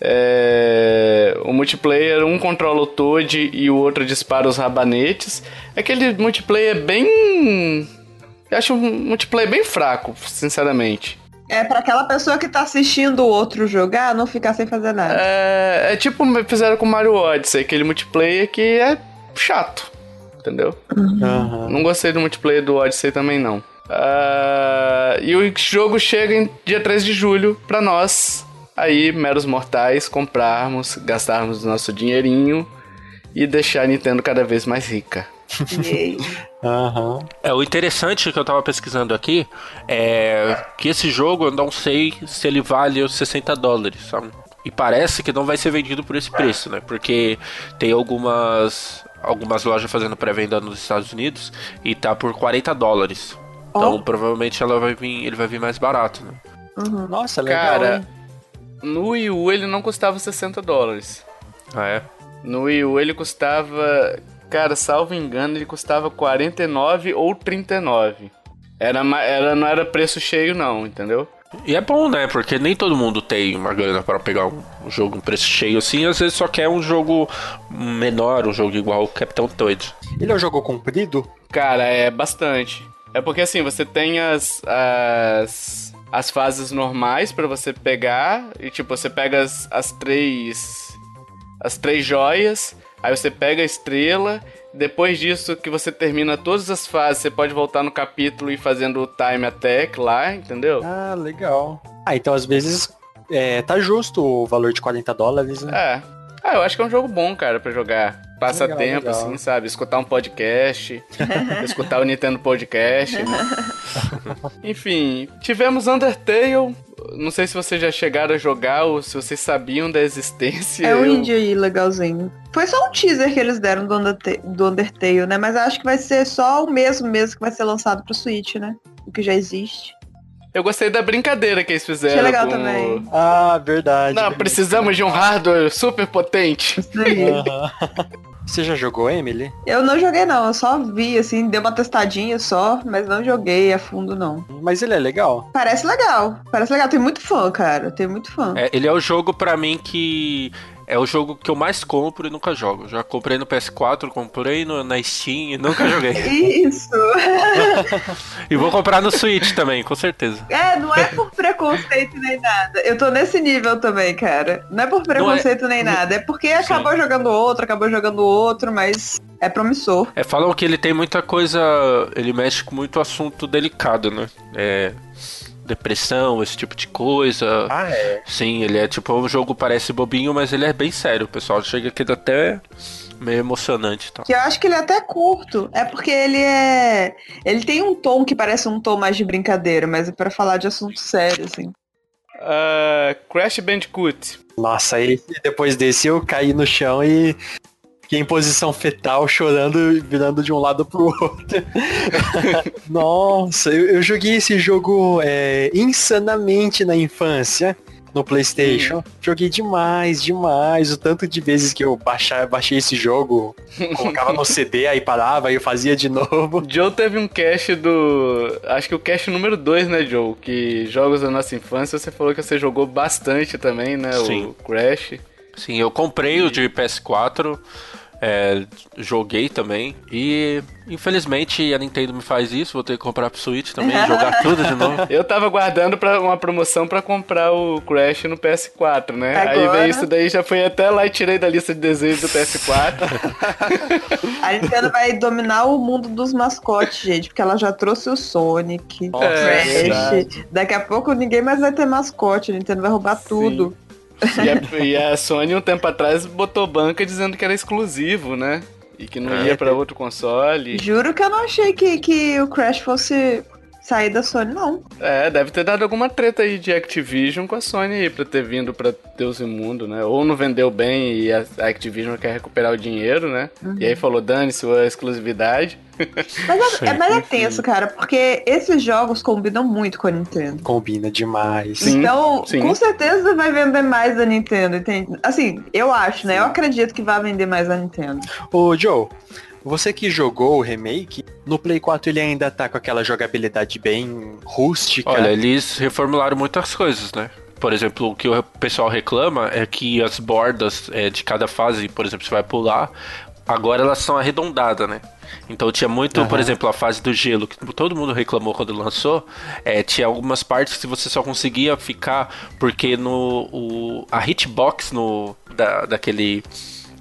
É, O multiplayer, um controla o Toad e o outro dispara os rabanetes. É Aquele multiplayer bem... Eu acho um multiplayer bem fraco, sinceramente. É pra aquela pessoa que tá assistindo o outro jogar não ficar sem fazer nada. É, é tipo fizeram com Mario Odyssey, aquele multiplayer que é chato, entendeu? Aham. Não gostei do multiplayer do Odyssey também, não. Ah, e o jogo chega em dia 3 de julho pra nós, aí, meros mortais, comprarmos, gastarmos nosso dinheirinho e deixar a Nintendo cada vez mais rica. Aham. É, o interessante que eu tava pesquisando aqui é que esse jogo eu não sei se ele vale os 60 dólares, sabe? E parece que não vai ser vendido por esse preço, né? Porque tem algumas algumas lojas fazendo pré-venda nos Estados Unidos e tá por 40 dólares. Então Ó. provavelmente ela vai vir, ele vai vir mais barato, né? Uhum. Nossa, legal. Cara, hein? no Wii U ele não custava 60 dólares. Ah, é? No Wii U ele custava, cara, salvo engano, ele custava 49 ou 39. Era, era, não era preço cheio não, entendeu? E é bom, né? Porque nem todo mundo tem uma grana para pegar um, jogo em preço cheio assim. Às vezes só quer um jogo menor, um jogo igual o Capitão Toad. Ele é um jogo comprido? Cara, é bastante. É porque assim, você tem as as, as fases normais pra você pegar e tipo, você pega as, as três as três joias, aí você pega a estrela, depois disso que você termina todas as fases, você pode voltar no capítulo e ir fazendo o time attack lá, entendeu? Ah, legal. Ah, então às vezes é, tá justo o valor de 40 dólares, né? É. Ah, eu acho que é um jogo bom, cara, pra jogar. Passa Legal, tempo, legal. assim, sabe? Escutar um podcast, escutar o Nintendo Podcast, né? Enfim, tivemos Undertale. Não sei se vocês já chegaram a jogar ou se vocês sabiam da existência. É um Eu- indie aí legalzinho. Foi só um teaser que eles deram do Undertale, do Undertale, né? Mas acho que vai ser só o mesmo mesmo que vai ser lançado pro Switch, né? O que já existe. Eu gostei da brincadeira que eles fizeram. Achei legal com também. Ah, verdade. Não, precisamos de um hardware super potente. Isso aí. Você já jogou, Emily? Eu não joguei não, eu só vi, assim, dei uma testadinha só, mas não joguei a fundo não. Mas ele é legal. Parece legal, parece legal, tem muito fã, cara, tem muito fã. É, ele é o jogo pra mim que é o jogo que eu mais compro e nunca jogo. Já comprei no PS4, comprei no, na Steam e nunca joguei. Isso! e vou comprar no Switch também, com certeza. É, não é por preconceito nem nada. Eu tô nesse nível também, cara. Não é por preconceito nem nada. É porque acabou jogando outro, acabou jogando outro, mas é promissor. É, falam que ele tem muita coisa. Ele mexe com muito assunto delicado, né? É. Depressão, esse tipo de coisa. Ah, é. Sim, ele é tipo, o jogo parece bobinho, mas ele é bem sério. O pessoal chega aqui até meio emocionante e tal. Que eu acho que ele é até curto. É porque ele é. Ele tem um tom que parece um tom mais de brincadeira, mas é pra falar de assunto sério, assim. Ah, Crash Bandicoot. Nossa, aí depois desse eu caí no chão e fiquei em posição fetal, chorando e virando de um lado pro outro. Nossa, eu, eu joguei esse jogo é, insanamente na infância. No Playstation. Joguei demais, demais. O tanto de vezes que eu baixar, baixei esse jogo, colocava no CD, aí parava, aí eu fazia de novo. Joe teve um cast do. Acho que o cast número 2, né, Joe? Que jogos da nossa infância, você falou que você jogou bastante também, né? Sim. O Crash. Sim, eu comprei o de PS4, é, joguei também. E infelizmente a Nintendo me faz isso, vou ter que comprar pro Switch também, jogar tudo de novo. Eu tava guardando pra uma promoção pra comprar o Crash no PS4, né? Aí Agora- veio isso daí, já fui até lá e tirei da lista de desejos do PS4. A Nintendo vai dominar o mundo dos mascotes, gente, porque ela já trouxe o Sonic, o é Crash. verdade. Daqui a pouco ninguém mais vai ter mascote, a Nintendo vai roubar tudo. E, a, e a Sony, um tempo atrás, botou banca dizendo que era exclusivo, né? E que não É. ia pra outro console. Juro que eu não achei que, que o Crash fosse sair da Sony, não. É, deve ter dado alguma treta aí de Activision com a Sony aí pra ter vindo pra Deus Imundo, né? Ou não vendeu bem e a Activision quer recuperar o dinheiro, né? E aí falou, dane-se a exclusividade. Mas é, é, mas é tenso, cara, porque esses jogos combinam muito com a Nintendo. Combina demais. Sim, então, sim. com certeza vai vender mais a Nintendo, entende? Assim, eu acho, né? Eu acredito que vai vender mais a Nintendo. Ô, Joe, você que jogou o remake, no Play 4 ele ainda tá com aquela jogabilidade bem rústica. Olha, eles reformularam muitas coisas, né? Por exemplo, o que o pessoal reclama é que as bordas é, de cada fase, por exemplo, você vai pular, agora elas são arredondadas, né? Então tinha muito, por Aham. exemplo, a fase do gelo, que todo mundo reclamou quando lançou, é, tinha algumas partes que você só conseguia ficar porque no o, a hitbox no, da, daquele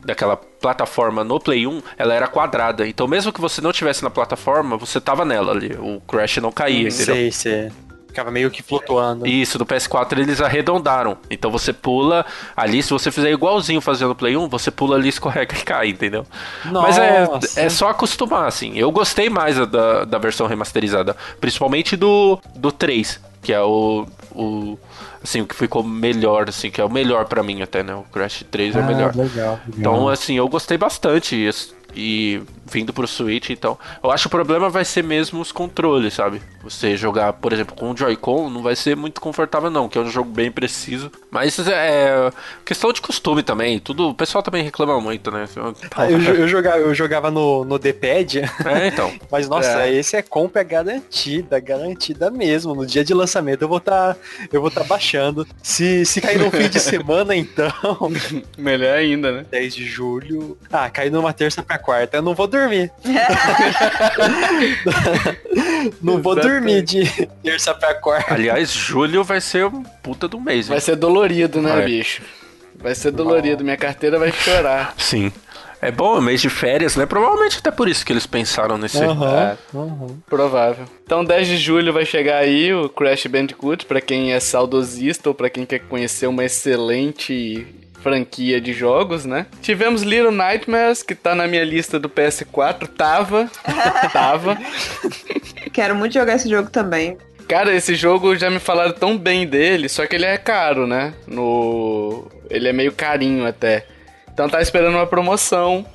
daquela plataforma no Play 1, ela era quadrada. Então mesmo que você não tivesse na plataforma, você tava nela ali. O Crash não caía, entendeu? sei, sei. Ficava meio que flutuando. Isso, do PS4 eles arredondaram. Então você pula ali, se você fizer igualzinho fazendo Play 1, você pula ali, escorrega e cai, entendeu? Mas Nossa. é, é só acostumar, assim. Eu gostei mais da, da versão remasterizada, principalmente do, do 3, que é o, o. Assim, o que ficou melhor, assim, que é o melhor pra mim até, né? O Crash 3 é o Ah, melhor. legal, Então, legal. assim, eu gostei bastante. E vindo pro Switch, então. Eu acho que o problema vai ser mesmo os controles, sabe? Você jogar, por exemplo, com o Joy-Con não vai ser muito confortável, não, que é um jogo bem preciso. Mas é questão de costume também. Tudo, o pessoal também reclama muito, né? Ah, eu, eu jogava, eu jogava no, no D-pad, É, então. mas nossa, É. esse é compra garantida, garantida mesmo. No dia de lançamento eu vou estar eu vou tá baixando. Se, se cair no fim de semana, então, Melhor ainda, né? 10 de julho. Ah, cair numa terça pra quarta, eu não vou dormir. não vou dormir de terça pra quarta. Aliás, julho vai ser um puta do mês, hein? Vai ser dolorido, né, Vai. bicho? Vai ser dolorido. Minha carteira vai chorar. Sim. É bom, é mês de férias, né? Provavelmente até por isso que eles pensaram nesse. Aham, É. aham. Provável. Então, 10 de julho vai chegar aí o Crash Bandicoot, pra quem é saudosista ou pra quem quer conhecer uma excelente franquia de jogos, né? Tivemos Little Nightmares, que tá na minha lista do PS4. Tava. tava. Quero muito jogar esse jogo também. Cara, esse jogo já me falaram tão bem dele, só que ele é caro, né? No. Ele é meio carinho até. Então tá esperando uma promoção.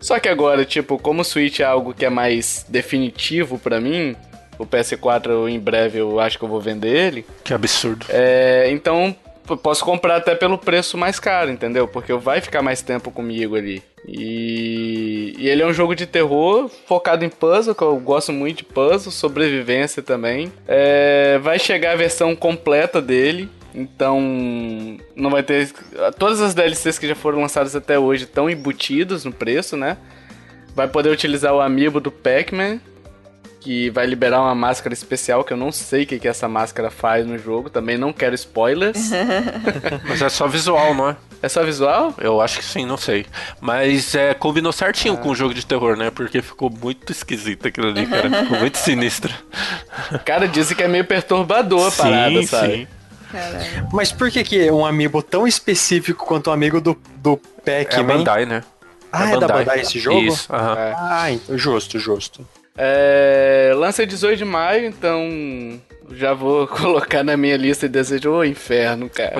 Só que agora, tipo, como o Switch é algo que é mais definitivo pra mim, o PS4 eu, em breve eu acho que eu vou vender ele. Que absurdo. É, então posso comprar até pelo preço mais caro, entendeu? Porque vai ficar mais tempo comigo ali. E, e ele é um jogo de terror focado em puzzle, que eu gosto muito de puzzle, sobrevivência também. É, vai chegar a versão completa dele. Então, não vai ter. Todas as DLCs que já foram lançadas até hoje estão embutidos no preço, né? Vai poder utilizar o amiibo do Pac-Man, que vai liberar uma máscara especial, que eu não sei o que, que essa máscara faz no jogo. Também não quero spoilers. Mas é só visual, não é? é só visual? Eu acho que sim, não sei. Mas é, combinou certinho com o jogo de terror, né? Porque ficou muito esquisito aquilo ali, cara. Ficou muito sinistro. Cara, dizem que é meio perturbador a parada, sabe? Caralho. Mas por que que um amiibo tão específico quanto o amigo do, do É a Pac-Man? Bandai, né? ah, é da Bandai esse jogo? Isso, aham. É. Ah, então, justo, justo. É, lança 18 de maio, então já vou colocar na minha lista de desejo o inferno, cara.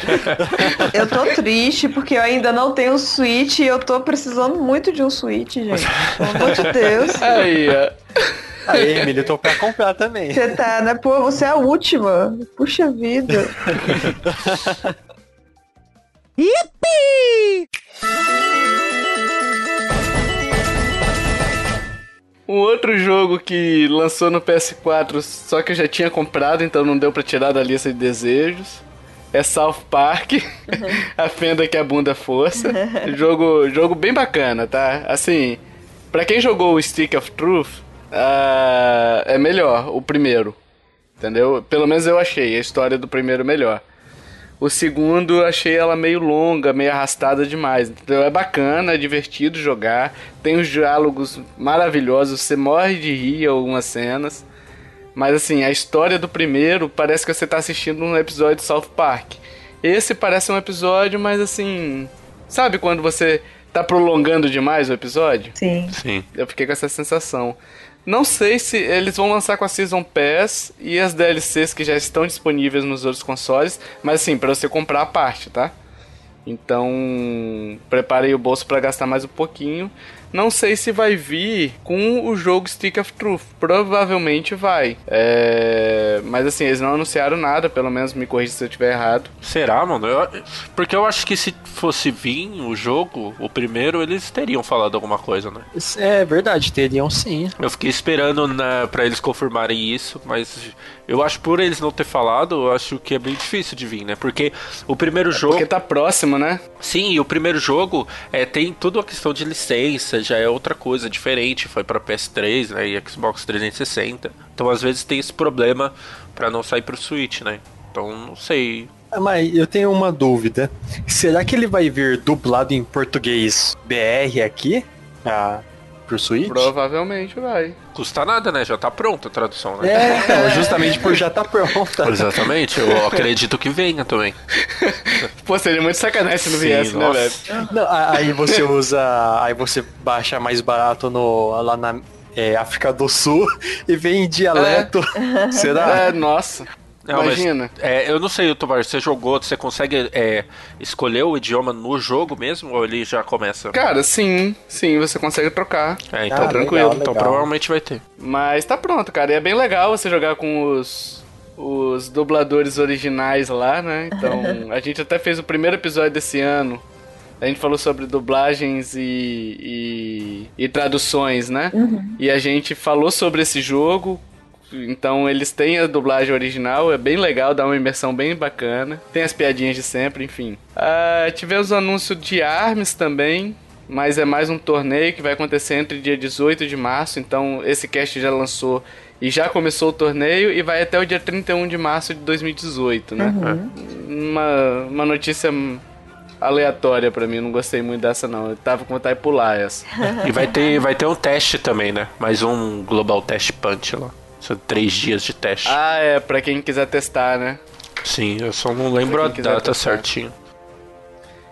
Eu tô triste porque eu ainda não tenho Switch e eu tô precisando muito de um Switch, gente. Pelo amor de Deus. Aí, ó. Aí, Emily, eu tô pra comprar também. Você tá, né? Pô, você é a última. Puxa vida. Um outro jogo que lançou no PS4, só que eu já tinha comprado, então não deu pra tirar da lista de desejos. É South Park, a fenda que a bunda força. jogo, jogo bem bacana, tá? Assim, pra quem jogou o Stick of Truth, ah, é melhor o primeiro, entendeu? Pelo menos eu achei a história do primeiro melhor. O segundo eu achei ela meio longa, meio arrastada demais. Entendeu? É bacana, é divertido jogar. Tem os diálogos maravilhosos, você morre de rir em algumas cenas. Mas assim, a história do primeiro parece que você tá assistindo um episódio de South Park. Esse parece um episódio, mas assim. Sabe quando você tá prolongando demais o episódio. Sim. Sim. Eu fiquei com essa sensação. Não sei se eles vão lançar com a Season Pass e as DLCs que já estão disponíveis nos outros consoles, mas assim, pra você comprar a parte, tá? Então, preparei o bolso pra gastar mais um pouquinho. Não sei se vai vir com o jogo Stick of Truth. Provavelmente vai. É... Mas assim, eles não anunciaram nada, pelo menos me corrija se eu estiver errado. Será, mano? Eu- porque eu acho que se fosse vir o jogo, o primeiro, eles teriam falado alguma coisa, né? É verdade, teriam sim. Eu fiquei esperando na, pra eles confirmarem isso, mas eu acho por eles não ter falado, eu acho que é bem difícil de vir, né? Porque o primeiro jogo. Porque tá próximo, né? Sim, e o primeiro jogo é, tem tudo a questão de licença, já é outra coisa, diferente. Foi pra PS3 né, e Xbox 360. Então às vezes tem esse problema pra não sair pro Switch, né? Então não sei. Ah, Mas eu tenho uma dúvida. Será que ele vai vir dublado em português BR aqui? Ah, pro Switch? Provavelmente vai. Custa nada, né? Já tá pronta a tradução, né? É, então, justamente por já tá pronta. Exatamente, eu acredito que venha também. Pô, seria muito sacanagem se não Sim, viesse, né, nossa. velho? Não, aí você usa. Aí você baixa mais barato no, lá na é, África do Sul e vem em dialeto. Será? É, nossa. Não, mas, Imagina. é, eu não sei, Tovar, você jogou, você consegue é, escolher o idioma no jogo mesmo ou ele já começa? Cara, sim, sim, você consegue trocar. É, então Ah, tranquilo, legal, então legal. provavelmente vai ter. Mas tá pronto, cara. E é bem legal você jogar com os, os dubladores originais lá, né? Então, a gente até fez o primeiro episódio desse ano. A gente falou sobre dublagens e, e, e traduções, né? E a gente falou sobre esse jogo. Então eles têm a dublagem original, é bem legal, dá uma imersão bem bacana. Tem as piadinhas de sempre, enfim. Ah, tivemos o anúncio de ARMS também, mas é mais um torneio que vai acontecer entre dia 18 de março. Então esse cast já lançou e já começou o torneio e vai até o dia 31 de março de 2018, né? Uma, uma notícia aleatória pra mim, não gostei muito dessa não. Eu tava com vontade de pular essa. E vai ter, vai ter um teste também, né? Mais um Global Test Punch lá. São três dias de teste. Ah, é, pra quem quiser testar, né? Sim, eu só não lembro a data testar. certinho.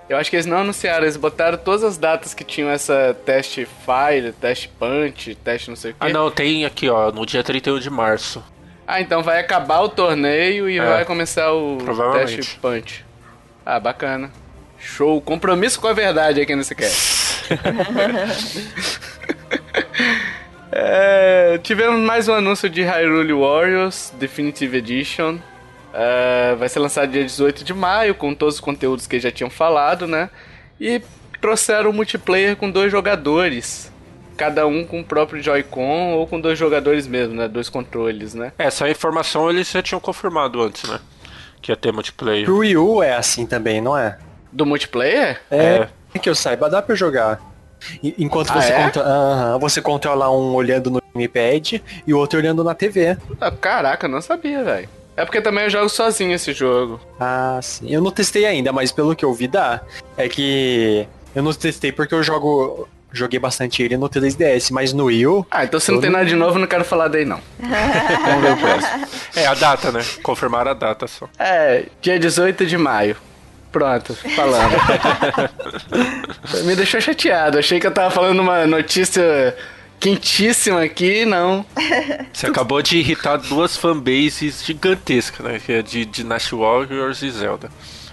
Eu acho que eles não anunciaram, eles botaram todas as datas que tinham essa teste fire, teste punch, teste não sei o quê. Ah, não, tem aqui, ó, no dia 31 de março. Ah, então vai acabar o torneio e É. vai começar o teste punch. Ah, bacana. Show. Compromisso com a verdade aqui nesse cast. É, tivemos mais um anúncio de Hyrule Warriors Definitive Edition. É, vai ser lançado dia 18 de maio, com todos os conteúdos que já tinham falado, né? E trouxeram o multiplayer com dois jogadores. Cada um com o próprio Joy-Con ou com dois jogadores mesmo, né? Dois controles, né? Essa informação eles já tinham confirmado antes, né? Que ia ter multiplayer. Pro Wii U é assim também, não é? Do multiplayer? É. Que eu saiba, dá pra jogar. Enquanto Ah, você, é? Aham, você controla um olhando no gamepad e o outro olhando na TV. Ah, caraca, não sabia, velho. É porque também eu jogo sozinho esse jogo. Ah, sim. Eu não testei ainda, mas pelo que eu vi dá. É que eu não testei porque eu jogo. Joguei bastante ele no 3DS, mas no Wii U. Ah, então se não tem nada de novo, não quero falar daí não. Vamos ver o próximo. É, a data, né? Confirmaram a data só. É, dia 18 de maio. Pronto, falando. Me deixou chateado. Achei que eu tava falando uma notícia quentíssima aqui, não. Você acabou de irritar duas fanbases gigantescas, né? Que é de Dynasty Warriors e Zelda.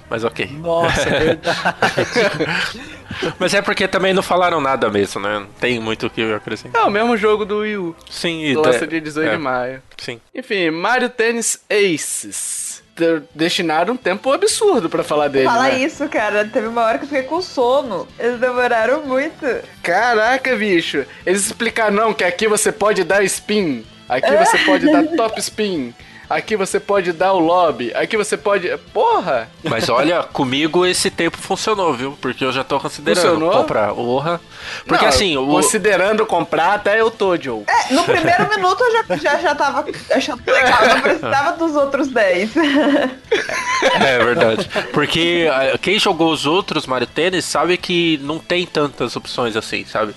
Mas ok. Nossa, é verdade. Mas é porque também não falaram nada mesmo, né? Não tem muito o que acrescentar. É o mesmo jogo do Wii U. Sim, e Lança te- dia 18 é, de maio. Sim. Enfim, Mario Tennis Aces. De- Destinaram um tempo absurdo pra falar dele, Fala né? isso, cara. Teve uma hora que eu fiquei com sono. Eles demoraram muito. Caraca, bicho. Eles explicaram não que aqui você pode dar spin, aqui você pode dar top spin, aqui você pode dar o lobby, aqui você pode. Porra! Mas olha, comigo esse tempo funcionou, viu? Porque eu já tô considerando Funcionou? comprar. Orra. Porque Não, assim, o... considerando comprar, até eu tô, Joe. É, no primeiro minuto eu já, já, já tava achando legal, não precisava dos outros 10. É verdade. Porque ah, quem jogou os outros Mario Tennis sabe que não tem tantas opções assim, sabe?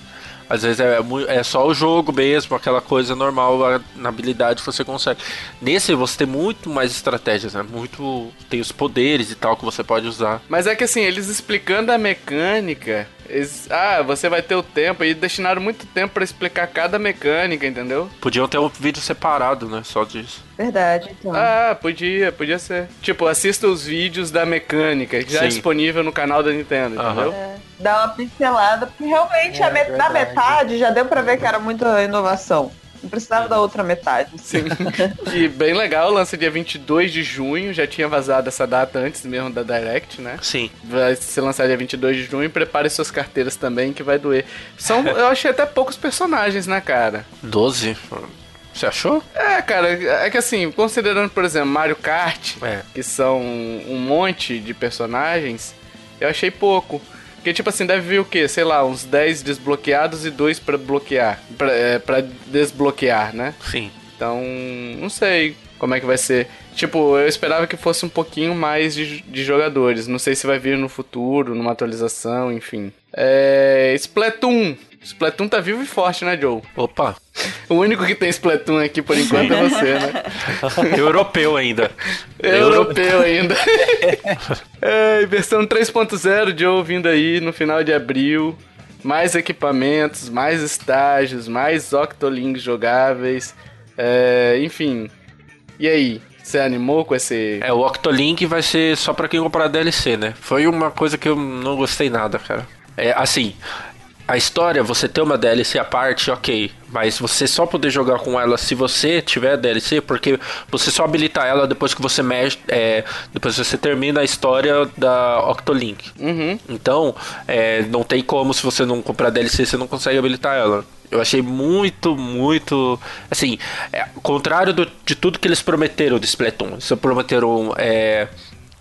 Às vezes é, é só o jogo mesmo, aquela coisa normal, na habilidade você consegue. Nesse você tem muito mais estratégias, né? Muito. Tem os poderes e tal que você pode usar. Mas é que assim, eles explicando a mecânica. Eles- ah, você vai ter o tempo. E destinaram muito tempo pra explicar cada mecânica, entendeu? Podiam ter um vídeo separado, né? Só disso. Verdade, então. Ah, podia, podia ser. Tipo, assista os vídeos da mecânica, que já é disponível no canal da Nintendo, Aham. entendeu? É, dá uma pincelada, porque realmente É, a met- na verdade. metade já deu pra ver que era muita inovação. Não precisava da outra metade. Sim. e bem legal, lança dia 22 de junho, já tinha vazado essa data antes mesmo da Direct, né? Sim. Vai ser lançado dia 22 de junho, prepare suas carteiras também, que vai doer. São, eu achei até poucos personagens, né, cara? 12? Você achou? É, cara, é que assim, considerando, por exemplo, Mario Kart, É. que são um monte de personagens, eu achei pouco. Porque, tipo assim, deve vir o quê? Sei lá, uns 10 desbloqueados e dois pra bloquear. Pra, é, pra desbloquear, né? Sim. Então, não sei como é que vai ser. Tipo, eu esperava que fosse um pouquinho mais de, de jogadores. Não sei se vai vir no futuro, numa atualização, enfim. É. Splatoon. Splatoon tá vivo e forte, né, Joe? Opa, O único que tem Splatoon aqui por enquanto é você, né? europeu ainda. Europeu ainda. é, versão 3.0 Joe vindo aí no final de abril. Mais equipamentos, mais estágios, mais Octolinks jogáveis. É, enfim. E aí? Você animou com esse. É, o Octolink vai ser só pra quem comprar DLC, né? Foi uma coisa que eu não gostei nada, cara. É, assim, a história, você ter uma DLC à parte, ok. Mas você só poder jogar com ela se você tiver DLC, porque você só habilita ela depois que você mexe. É, depois que você termina a história da Octolink. Uhum. Então, é, não tem como, se você não comprar DLC, você não consegue habilitar ela. Eu achei muito, muito. Assim, é, contrário do- de tudo que eles prometeram de Splatoon. Eles prometeram é,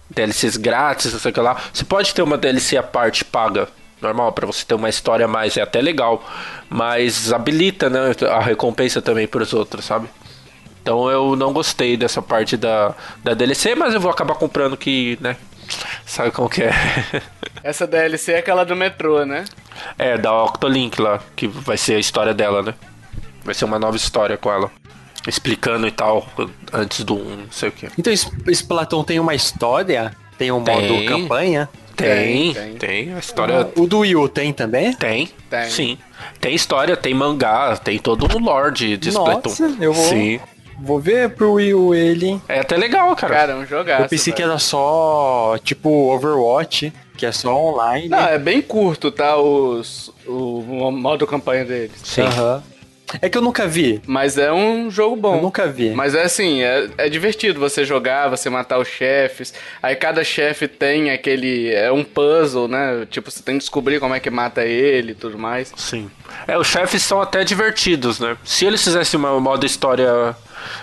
DLCs grátis, não sei o que lá. Você pode ter uma DLC à parte paga, normal, pra você ter uma história mais, é até legal. Mas habilita, né, a recompensa também pros outros, sabe? Então eu não gostei dessa parte da, da DLC, mas eu vou acabar comprando que, né? Sabe como que é? Essa DLC é aquela do metrô, né? É, da Octolink lá, que vai ser a história dela, né? Vai ser uma nova história com ela. Explicando e tal, antes do 1, não sei o que. Então esse Splatoon tem uma história? Tem um Tem. modo campanha? Tem, Tem, tem, A história O do Wii U tem também? tem, Tem. Sim. Tem história, tem mangá, tem todo um lore de Splatoon. Nossa, eu vou- Sim. Vou ver pro Wii U ele. hein? É até legal, cara. Cara, é um jogaço. Eu pensei que velho. era só, tipo, Overwatch, que é só online. Não, é bem curto, tá? Os, o modo campanha deles. Sim. Aham. É que eu nunca vi. Mas é um jogo bom. Eu nunca vi. Mas é assim, é, é divertido você jogar, você matar os chefes. Aí cada chefe tem aquele. É um puzzle, né? Tipo, você tem que descobrir como é que mata ele e tudo mais. Sim. É, os chefes são até divertidos, né? Se eles fizessem uma modo história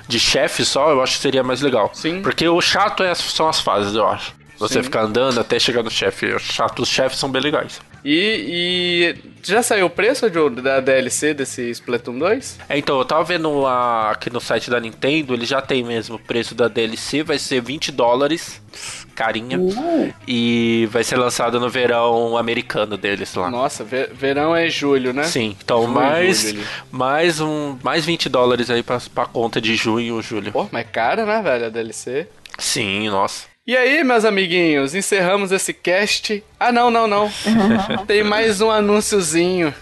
de chefe só, eu acho que seria mais legal. Sim. Porque o chato é, são as fases, eu acho. Você Sim. ficar andando até chegar no chefe. Os chefes são bem legais. E, e já saiu o preço Joe, da DLC desse Splatoon 2? É, então, eu tava vendo aqui no site da Nintendo, ele já tem mesmo o preço da DLC, vai ser 20 dólares, carinha, e vai ser lançado no verão americano deles lá. Nossa, ve- verão é julho, né? Sim, então Junho, mais, julho mais, um, mais 20 dólares aí pra, pra conta de junho, julho. Pô, mas é cara, né, velho, a DLC? Sim, nossa. E aí, meus amiguinhos, encerramos esse cast. Ah, não, não, não. Tem mais um anúnciozinho.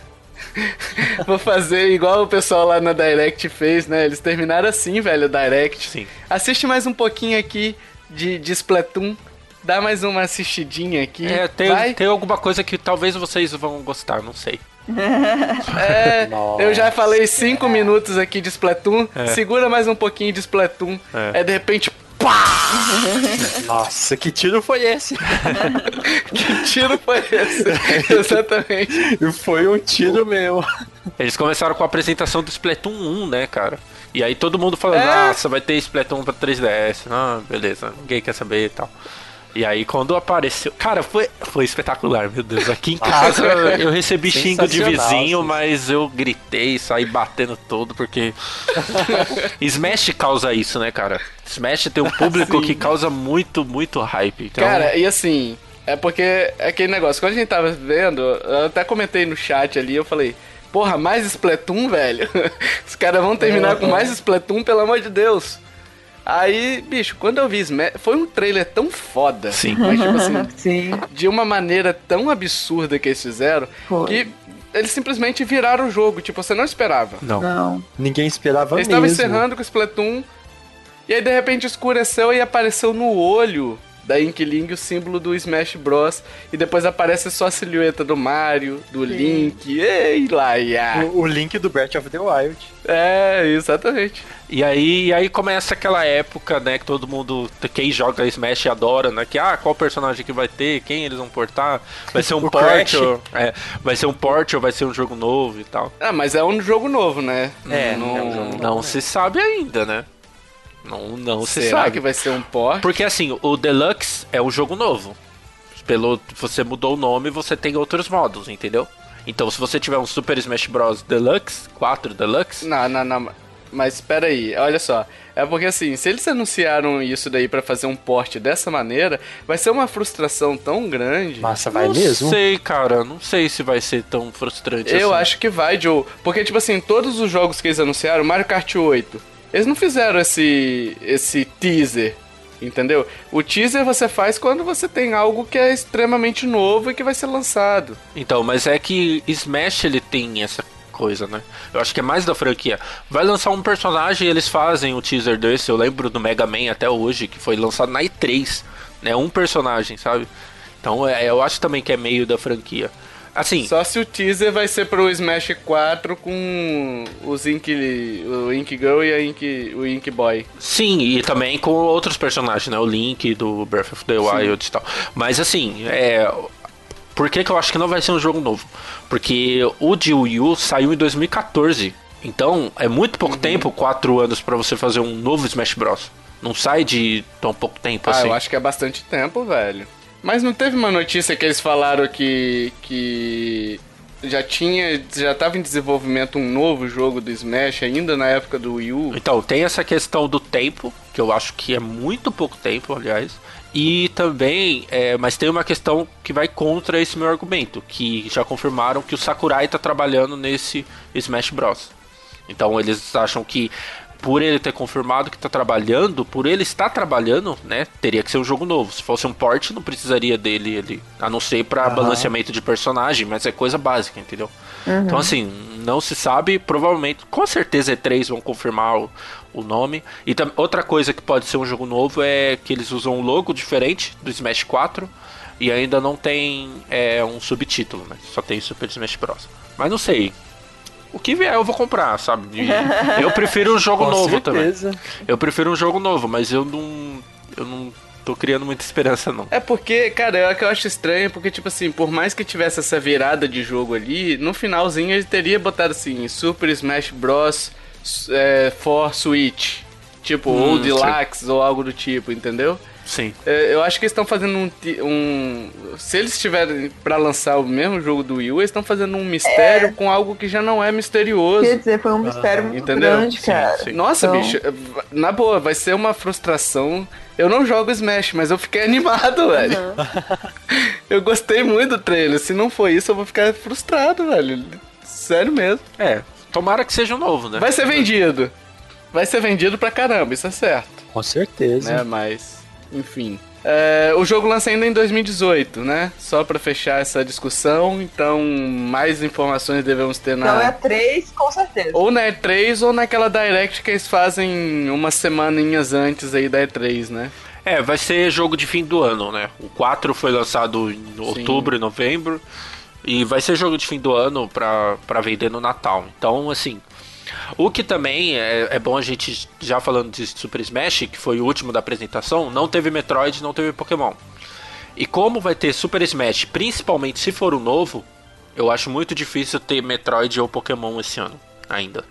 Vou fazer igual o pessoal lá na Direct fez, né? Eles terminaram assim, velho, o Direct. Sim. Assiste mais um pouquinho aqui de, de Splatoon. Dá mais uma assistidinha aqui. É, tem, Vai. tem alguma coisa que talvez vocês vão gostar, não sei. É, Nossa. eu já falei cinco minutos aqui de Splatoon. Segura mais um pouquinho de Splatoon. É. É, de repente, pá! Nossa, que tiro foi esse? Que tiro foi esse? Exatamente. foi um tiro meu. Eles começaram com a apresentação do Splatoon 1, né, cara? E aí todo mundo falando, É. nossa, vai ter Splatoon pra 3DS. Ah, beleza, ninguém quer saber e tal. E aí quando apareceu. Cara, foi, foi espetacular, meu Deus. Aqui em casa eu recebi xingo de vizinho, sim. mas eu gritei, saí batendo todo, porque. Smash causa isso, né, cara? Smash tem um público Sim. que causa muito, muito hype. Então, Cara, e assim, é porque é aquele negócio, quando a gente tava vendo, eu até comentei no chat ali, eu falei, Porra, mais Splatoon, velho? Os caras vão terminar com mais Splatoon, pelo amor de Deus. Aí, bicho, quando eu vi Smash, foi um trailer tão foda. Sim. Mas, tipo assim, Sim, de uma maneira tão absurda que eles fizeram, foi. que eles simplesmente viraram o jogo. Tipo, você não esperava. Não. Não. Ninguém esperava Eles mesmo. estavam encerrando com o Splatoon, e aí de repente escureceu e apareceu no olho da Inkling o símbolo do Smash Bros. E depois aparece só a silhueta do Mario, do Link. Ei, Laia! O, o link do Breath of the Wild. É, exatamente. E aí, e aí começa aquela época, né, que todo mundo, quem joga Smash adora, né, que ah, qual personagem que vai ter, quem eles vão portar, vai ser um port, ou, é, vai ser um port ou vai ser um jogo novo e tal. Ah, mas é um jogo novo, né? É, não, é um jogo novo. Não se sabe ainda, né? Não, não se Será sabe. que vai ser um port? Porque assim, o Deluxe é um jogo novo. Pelo você mudou o nome, você tem outros modos, entendeu? Então, se você tiver um Super Smash Bros Deluxe, 4 Deluxe, Não, não, não. Mas espera aí, olha só. É porque assim, se eles anunciaram isso daí pra fazer um porte dessa maneira, vai ser uma frustração tão grande. Massa, vai não mesmo? sei, cara, não sei se vai ser tão frustrante Eu assim. acho que vai, Joe. Porque, tipo assim, todos os jogos que eles anunciaram, Mario Kart 8, eles não fizeram esse, esse teaser, entendeu? O teaser você faz quando você tem algo que é extremamente novo e que vai ser lançado. Então, mas é que Smash ele tem essa coisa, né? Eu acho que é mais da franquia. Vai lançar um personagem e eles fazem o teaser desse. Eu lembro do Mega Man até hoje, que foi lançado na E3, né? Um personagem, sabe? Então, é, eu acho também que é meio da franquia. Assim, Só se o teaser vai ser pro Smash 4 com os Ink, o Ink Girl e a Ink, o Ink Boy. Sim, e também com outros personagens, né? O Link do Breath of the Wild e tal. Mas assim, é. Por que, que eu acho que não vai ser um jogo novo? Porque o de Wii U saiu em 2014. Então, é muito pouco tempo, 4 anos, pra você fazer um novo Smash Bros. Não sai de tão pouco tempo Ah, assim. eu acho que é bastante tempo, velho. Mas não teve uma notícia que eles falaram que. que. Já tinha. Já tava em desenvolvimento um novo jogo do Smash ainda na época do Wii U? Então, tem essa questão do tempo, que eu acho que é muito pouco tempo, aliás. E também, é, mas tem uma questão que vai contra esse meu argumento, que já confirmaram que o Sakurai tá trabalhando nesse Smash Bros. Então eles acham que por ele ter confirmado que tá trabalhando, por ele estar trabalhando, né, teria que ser um jogo novo. Se fosse um port, não precisaria dele, ele, a não ser para Aham. balanceamento de personagem, mas é coisa básica, entendeu? Então assim, não se sabe, provavelmente, com certeza E3 vão confirmar o, o nome. E outra coisa que pode ser um jogo novo é que eles usam um logo diferente do Smash 4 e ainda não tem é, um subtítulo, né? Só tem Super Smash Bros. Mas não sei. O que vier eu vou comprar, sabe? E eu prefiro um jogo Com novo também. certeza. Eu prefiro um jogo novo, mas eu não. Eu não tô criando muita esperança, não. É porque, cara, é o que eu acho estranho, porque, tipo assim, por mais que tivesse essa virada de jogo ali, no finalzinho ele teria botado assim, Super Smash Bros. É, for Switch. Tipo, Hum, ou sim. Deluxe, ou algo do tipo, entendeu? Sim. É, Eu acho que eles estão fazendo um, um. Se eles estiverem pra lançar o mesmo jogo do Wii U, eles estão fazendo um mistério com algo que já não é misterioso. Quer dizer, foi um mistério muito Entendeu? grande, Sim, cara. sim. Nossa, Então- bicho, na boa, vai ser uma frustração. Eu não jogo Smash, mas eu fiquei animado, velho. eu gostei muito do trailer. Se não for isso, eu vou ficar frustrado, velho. Sério mesmo. É, tomara que seja um novo, né? Vai ser vendido. Vai ser vendido pra caramba, isso é certo. Com certeza. Né? Mas, enfim. É, o jogo lança ainda em 2018, né? Só pra fechar essa discussão. Então, mais informações devemos ter na. Então é três, com certeza. Ou na E3 ou naquela Direct que eles fazem umas semaninhas antes aí da E3, né? É, vai ser jogo de fim do ano, né? O 4 foi lançado em outubro e novembro. E vai ser jogo de fim do ano pra, pra vender no Natal. Então, assim. O que também é, é bom a gente, já falando de Super Smash, que foi o último da apresentação, não teve Metroid, não teve Pokémon. E como vai ter Super Smash, principalmente se for o novo, eu acho muito difícil ter Metroid ou Pokémon esse ano, ainda.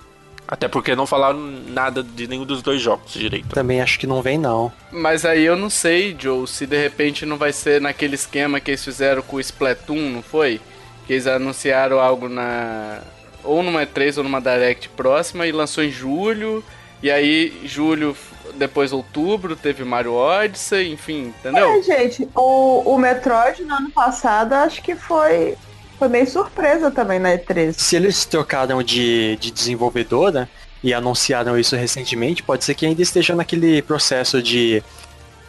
Até porque não falaram nada de nenhum dos dois jogos direito. Também acho que não vem, não. Mas aí eu não sei, Joe, se de repente não vai ser naquele esquema que eles fizeram com o Splatoon, não foi? Que eles anunciaram algo na. Ou numa E3 ou numa Direct próxima e lançou em julho. E aí, julho, depois outubro, teve Mario Odyssey, enfim, entendeu? É, gente, o, o Metroid no ano passado acho que foi foi meio surpresa também na E3. Se eles trocaram de, de desenvolvedora e anunciaram isso recentemente, pode ser que ainda estejam naquele processo de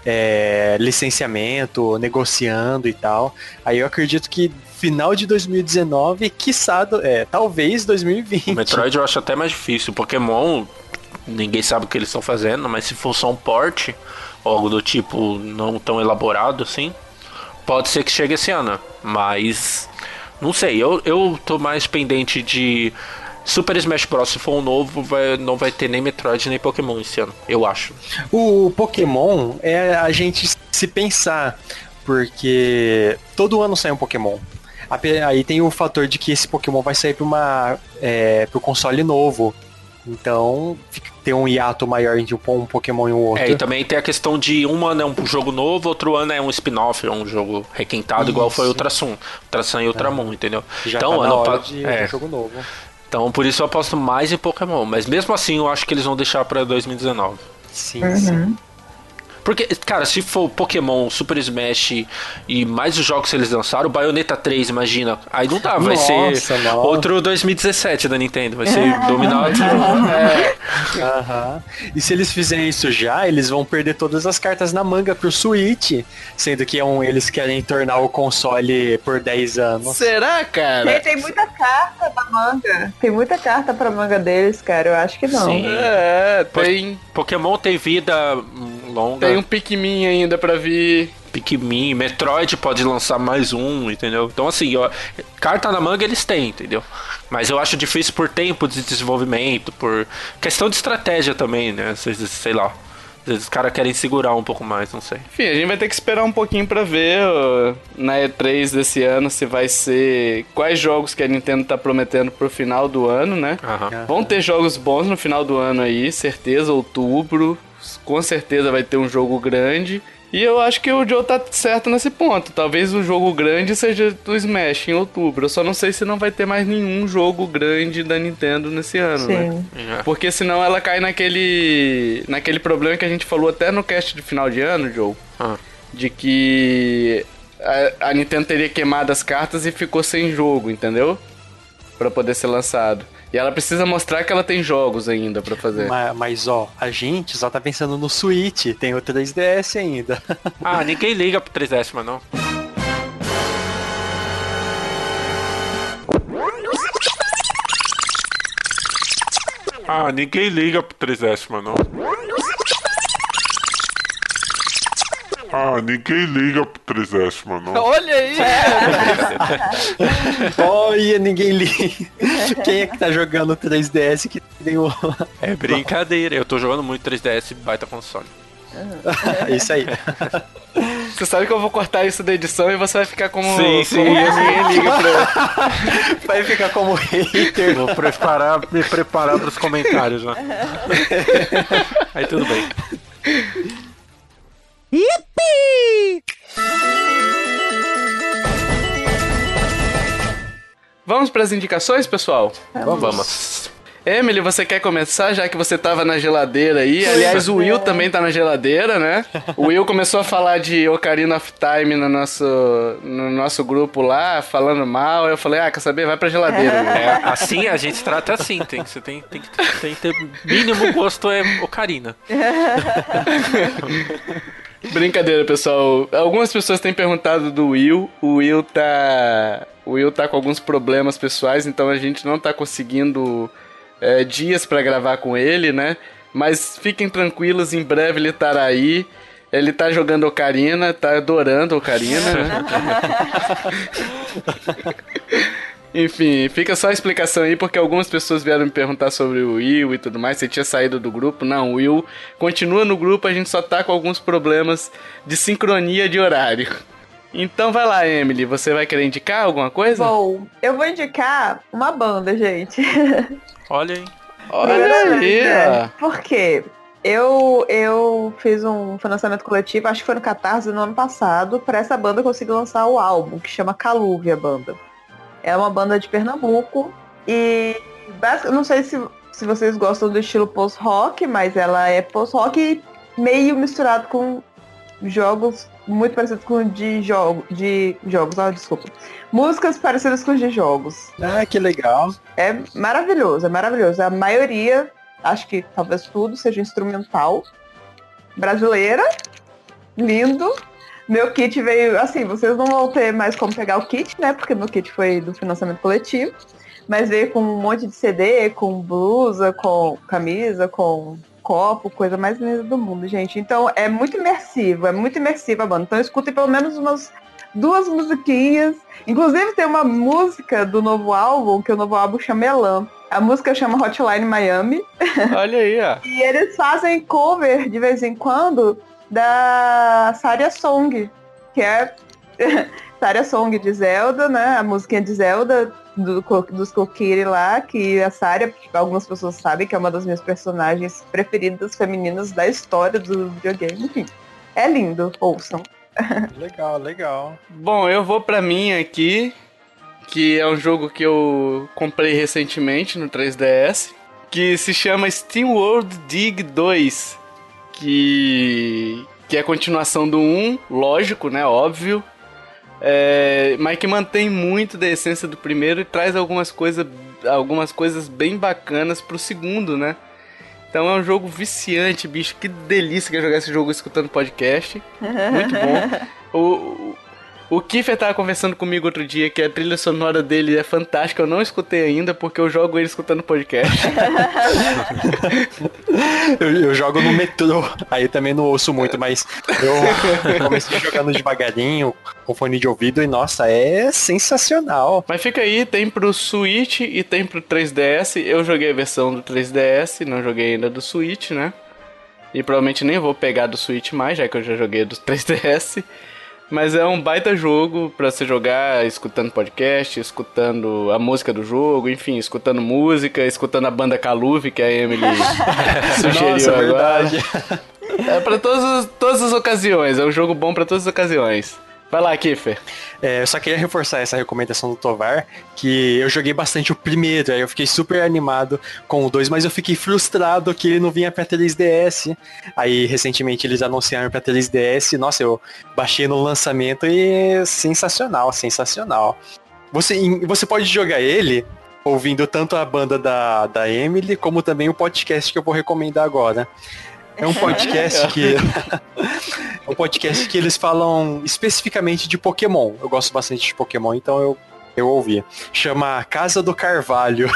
é, licenciamento, negociando e tal. Aí eu acredito que final de 2019, quiçá, é, talvez 2020. O Metroid eu acho até mais difícil. Pokémon, ninguém sabe o que eles estão fazendo, mas se for só um port, ou algo do tipo não tão elaborado assim, pode ser que chegue esse ano. Mas, não sei, eu, eu tô mais pendente de Super Smash Bros. Se for um novo, vai- não vai ter nem Metroid nem Pokémon esse ano, eu acho. O Pokémon é a gente se pensar, porque todo ano sai um Pokémon. Aí tem o fator de que esse Pokémon vai sair para uma é, pro console novo. Então tem um hiato maior entre um Pokémon e o outro. É, e também tem a questão de um ano é um jogo novo, outro ano é um spin-off, é um jogo requentado, igual foi o Isso. Ultrasun. Ultrasun e Ultramon, entendeu? Já então, tá na ano hora de é, um jogo novo. Então, por isso eu aposto mais em Pokémon. Mas mesmo assim, eu acho que eles vão deixar pra 2019. Sim, Uhum. sim. Porque, cara, se for Pokémon, Super Smash e mais os jogos que eles lançaram, Bayonetta 3, imagina. Aí não dá, vai Nossa, ser não. outro 2017 da Nintendo. Vai ser dominado. Aham. E se eles fizerem isso já, eles vão perder todas as cartas na manga pro Switch. Sendo que é um, eles querem tornar o console por 10 anos. Será, cara? Tem, tem muita carta da manga. Tem muita carta pra manga deles, cara. Eu acho que não. Sim. É, tem, Pokémon tem vida longa. tem um Pikmin ainda pra vir. Pikmin, Metroid pode lançar mais um, entendeu? Então assim, ó, carta na manga eles têm, entendeu? Mas eu acho difícil por tempo de desenvolvimento, por questão de estratégia também, né? Sei lá. Às vezes os caras querem segurar um pouco mais, não sei. Enfim, a gente vai ter que esperar um pouquinho pra ver ó, na E3 desse ano se vai ser quais jogos que a Nintendo tá prometendo pro final do ano, né? Aham. Vão ter jogos bons no final do ano aí, certeza, outubro. Com certeza vai ter um jogo grande. E eu acho que o Joe tá certo nesse ponto. Talvez o jogo grande seja do Smash em outubro. Eu só não sei se não vai ter mais nenhum jogo grande da Nintendo nesse ano, né? Sim. É. Porque senão ela cai naquele naquele problema que a gente falou até no cast de final de ano, Joe. Ah. De que a, a Nintendo teria queimado as cartas e ficou sem jogo, entendeu? Pra poder ser lançado. E ela precisa mostrar que ela tem jogos ainda pra fazer. Mas, mas, ó, a gente só tá pensando no Switch, tem o 3DS ainda. Ah, ninguém liga pro 3DS, mas não. Ah, ninguém liga pro 3DS, mas Ah, ninguém liga pro 3DS, mas não. Olha aí! Olha, ninguém liga. Quem é que tá jogando 3DS que tem o. É brincadeira, eu tô jogando muito 3DS, baita console. Isso aí. Você sabe que eu vou cortar isso da edição e você vai ficar como. Sim, sim. como ninguém liga pra. Vai ficar como hater. Vou preparar, me preparar pros comentários, né? Aí tudo bem. Vamos pras indicações, pessoal? Vamos. Emily, você quer começar, já que você tava na geladeira aí? Aliás, o Will também tá na geladeira, né? O Will começou a falar de Ocarina of Time no nosso, no nosso grupo lá, falando mal. Eu falei, ah, quer saber? Vai pra geladeira. É, assim a gente trata assim, tem que, você tem, tem, que, tem que ter mínimo gosto é ocarina. Brincadeira, pessoal. Algumas pessoas têm perguntado do Will. O Will tá. O Will tá com alguns problemas pessoais, então a gente não tá conseguindo é, dias pra gravar com ele, né? Mas fiquem tranquilos, em breve ele estará aí. Ele tá jogando Ocarina, tá adorando Ocarina, né? Enfim, fica só a explicação aí, porque algumas pessoas vieram me perguntar sobre o Will e tudo mais, você tinha saído do grupo. Não, o Will continua no grupo, a gente só tá com alguns problemas de sincronia de horário. Então vai lá, Emily, você vai querer indicar alguma coisa? Bom, eu vou indicar uma banda, gente. Olha aí. Olha aí, É, ó. Por quê? Eu, eu fiz um financiamento coletivo, acho que foi no Catarse no ano passado, pra essa banda conseguir lançar o álbum, que chama Calúvia Banda. É uma banda de Pernambuco e não sei se, se vocês gostam do estilo post-rock, mas ela é post-rock meio misturado com jogos muito parecido com de jogo, de jogos, ah, desculpa. Músicas parecidas com de jogos. Ah, que legal. É maravilhoso, é maravilhoso. A maioria, acho que talvez tudo seja instrumental. Brasileira, lindo. Meu kit veio, assim, vocês não vão ter mais como pegar o kit, né? Porque meu kit foi do financiamento coletivo. Mas veio com um monte de CD, com blusa, com camisa, com copo, coisa mais linda do mundo, gente. Então é muito imersivo, é muito imersiva a banda. Então escutem pelo menos umas duas musiquinhas. Inclusive tem uma música do novo álbum, que o novo álbum chama Elan. A música chama Hotline Miami. Olha aí, ó. E eles fazem cover de vez em quando da Saria Song, que é Saria Song de Zelda, né? A musiquinha de Zelda do, dos Kokiri lá, que a Saria, algumas pessoas sabem que é uma das minhas personagens preferidas femininas da história do videogame. Enfim, é lindo, ouçam. Legal, legal. Bom, eu vou pra mim aqui, que é um jogo que eu comprei recentemente no 3DS, que se chama Steam World Dig 2, que que é a continuação do 1, lógico, né, óbvio, é, mas que mantém muito da essência do primeiro e traz algumas, coisa, algumas coisas bem bacanas pro segundo, né? Então é um jogo viciante, bicho. Que delícia que é jogar esse jogo escutando podcast. Muito bom. O, o Kiffer tava conversando comigo outro dia que a trilha sonora dele é fantástica. Eu não escutei ainda porque eu jogo ele escutando podcast. eu, eu, jogo no metrô, aí também não ouço muito, mas eu comecei jogando devagarinho, com fone de ouvido, e nossa, é sensacional. Mas fica aí, tem pro Switch e tem pro 3DS. Eu joguei a versão do 3DS, não joguei ainda do Switch, né? E provavelmente nem vou pegar do Switch mais, já que eu já joguei do 3DS. Mas é um baita jogo para você jogar escutando podcast, escutando a música do jogo, enfim, escutando música, escutando a banda Caluve que a Emily sugeriu Nossa, agora. Verdade. É para todas as ocasiões, é um jogo bom para todas as ocasiões. Vai lá, Kiffer. É, eu só queria reforçar essa recomendação do Tovar, que eu joguei bastante o primeiro, aí eu fiquei super animado com o 2, mas eu fiquei frustrado que ele não vinha pra 3DS. Aí, recentemente, eles anunciaram pra 3DS, nossa, eu baixei no lançamento e sensacional, sensacional. Você, você pode jogar ele ouvindo tanto a banda da, da Emily, como também o podcast que eu vou recomendar agora. É um podcast que. é um podcast que eles falam especificamente de Pokémon. Eu gosto bastante de Pokémon, então eu, eu ouvi. Chama Casa do Carvalho.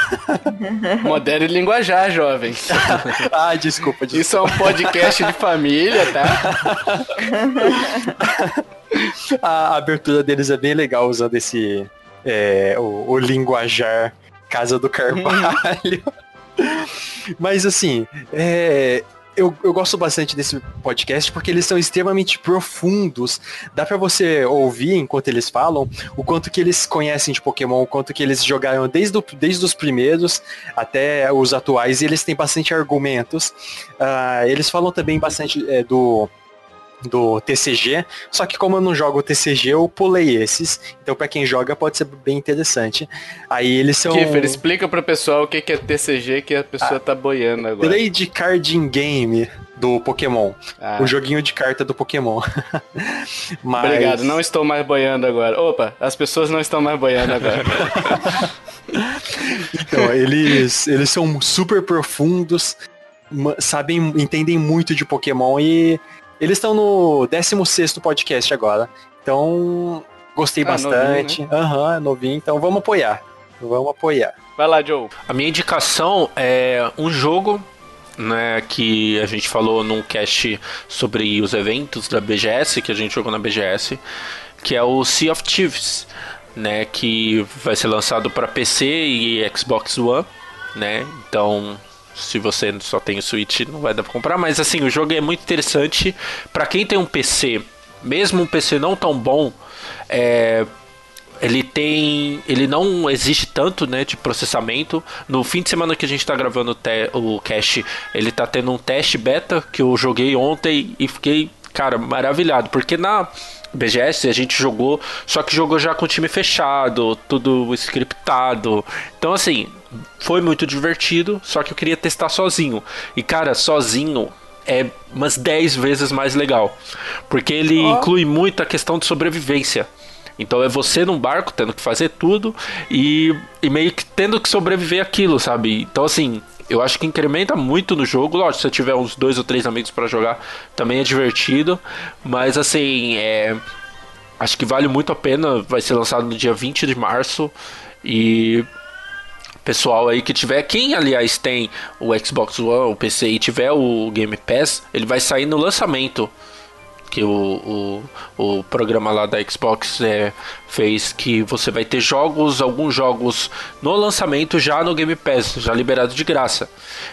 Moderno e linguajar, jovens. ah, desculpa, desculpa. Isso é um podcast de família, tá? A abertura deles é bem legal usando esse. É, o, o linguajar Casa do Carvalho. Mas assim, é, eu, eu gosto bastante desse podcast porque eles são extremamente profundos. Dá para você ouvir enquanto eles falam o quanto que eles conhecem de Pokémon, o quanto que eles jogaram desde, o, desde os primeiros até os atuais e eles têm bastante argumentos. Uh, eles falam também bastante é, do do TCG, só que como eu não jogo o TCG, eu pulei esses. Então para quem joga pode ser bem interessante. Aí eles são Kiffer, explica pro pessoal o que é TCG que a pessoa ah, tá boiando agora. Trade Carding Game do Pokémon. Ah. O joguinho de carta do Pokémon. Mas... Obrigado, não estou mais boiando agora. Opa, as pessoas não estão mais boiando agora. então, eles, eles são super profundos, sabem, entendem muito de Pokémon e eles estão no 16 podcast agora. Então, gostei ah, bastante. Aham, novinho, né? uhum, novinho. Então, vamos apoiar. Vamos apoiar. Vai lá, Joe. A minha indicação é um jogo né, que a gente falou num cast sobre os eventos da BGS, que a gente jogou na BGS, que é o Sea of Thieves, né, que vai ser lançado para PC e Xbox One, né? Então, se você só tem o Switch, não vai dar pra comprar. Mas assim, o jogo é muito interessante. para quem tem um PC, mesmo um PC não tão bom, é, ele tem. Ele não existe tanto né, de processamento. No fim de semana que a gente está gravando o, o cache, ele tá tendo um teste beta que eu joguei ontem e fiquei, cara, maravilhado. Porque na BGS a gente jogou, só que jogou já com o time fechado, tudo scriptado. Então, assim, foi muito divertido, só que eu queria testar sozinho. E cara, sozinho é umas 10 vezes mais legal. Porque ele Ó. inclui muito a questão de sobrevivência. Então é você num barco tendo que fazer tudo e, e meio que tendo que sobreviver aquilo, sabe? Então assim, eu acho que incrementa muito no jogo. Lógico, se você tiver uns dois ou três amigos pra jogar, também é divertido. Mas assim, é, acho que vale muito a pena. Vai ser lançado no dia 20 de março. E pessoal aí que tiver, quem aliás tem o Xbox One, o PC e tiver o Game Pass, ele vai sair no lançamento que o, o, o programa lá da Xbox é, fez que você vai ter jogos, alguns jogos no lançamento já no Game Pass, já liberado de graça.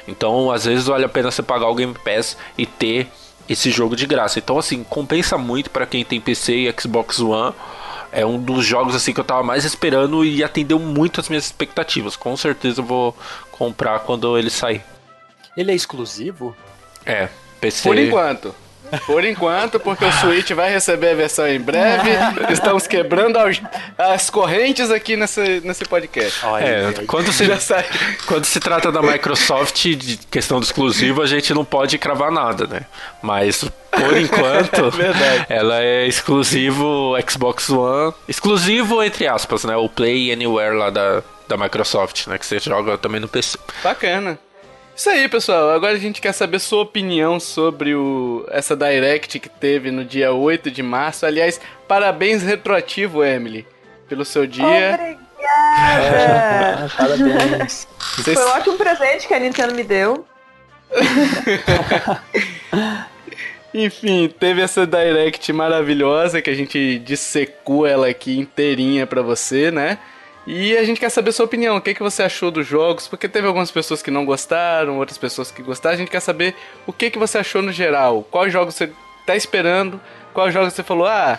Então, às vezes vale a pena você pagar o Game Pass e ter esse jogo de graça. Então, assim, compensa muito para quem tem PC e Xbox One. É um dos jogos assim que eu tava mais esperando e atendeu muito as minhas expectativas. Com certeza eu vou comprar quando ele sair. Ele é exclusivo? É, PC. Por enquanto. Por enquanto, porque o Switch vai receber a versão em breve. Estamos quebrando as, as correntes aqui nesse, nesse podcast. Olha, É, quando se, Já sai. quando se trata da Microsoft, de questão do exclusivo, a gente não pode cravar nada, né? Mas, por enquanto, Verdade. ela é exclusivo Xbox One. Exclusivo, entre aspas, né? O Play Anywhere lá da, da Microsoft, né? Que você joga também no PC. Bacana. Isso aí, pessoal. Agora a gente quer saber sua opinião sobre o, essa Direct que teve no dia 8 de março. Aliás, parabéns retroativo, Emily, pelo seu dia. Obrigada! Parabéns. Foi um ótimo presente que a Nintendo me deu. Enfim, teve essa Direct maravilhosa que a gente dissecou ela aqui inteirinha pra você, né? E a gente quer saber sua opinião, o que, que você achou dos jogos, porque teve algumas pessoas que não gostaram, outras pessoas que gostaram, a gente quer saber o que, que você achou no geral, quais jogos você tá esperando, quais jogos você falou, ah,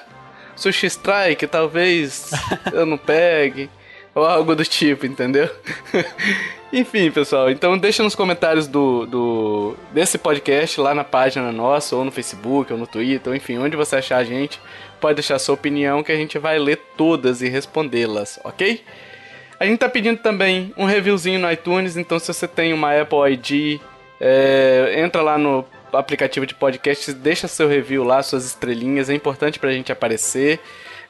Sushi Strike, talvez eu não pegue, ou algo do tipo, entendeu? Enfim, pessoal, então deixa nos comentários do, do desse podcast lá na página nossa, ou no Facebook, ou no Twitter, ou enfim, onde você achar a gente, pode deixar sua opinião que a gente vai ler todas e respondê-las, ok? A gente tá pedindo também um reviewzinho no iTunes, então se você tem uma Apple ID, é, entra lá no aplicativo de podcasts, deixa seu review lá, suas estrelinhas, é importante pra gente aparecer.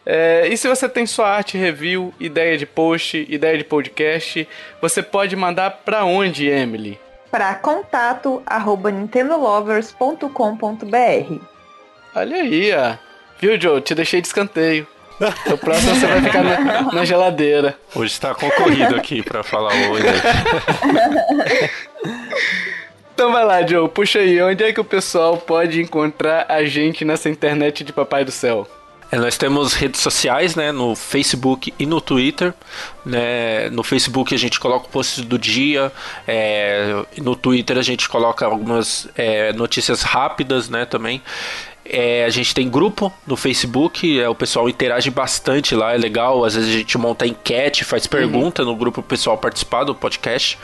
É, e se você tem sua arte review, ideia de post, ideia de podcast, você pode mandar pra onde, Emily? Para contato arroba nintendolovers.com.br Olha aí, ó. Viu, Joe? Te deixei de escanteio. O próximo você vai ficar na, na geladeira. Hoje está concorrido aqui pra falar hoje. Então vai lá, Joe, puxa aí. Onde é que o pessoal pode encontrar a gente nessa internet de Papai do Céu? É, nós temos redes sociais, né, no Facebook e no Twitter. Né, no Facebook a gente coloca o post do dia, é, no Twitter a gente coloca algumas é, notícias rápidas, né, também. É, a gente tem grupo no Facebook, é, o pessoal interage bastante lá, é legal. Às vezes a gente monta enquete, faz pergunta no grupo pessoal participar do podcast.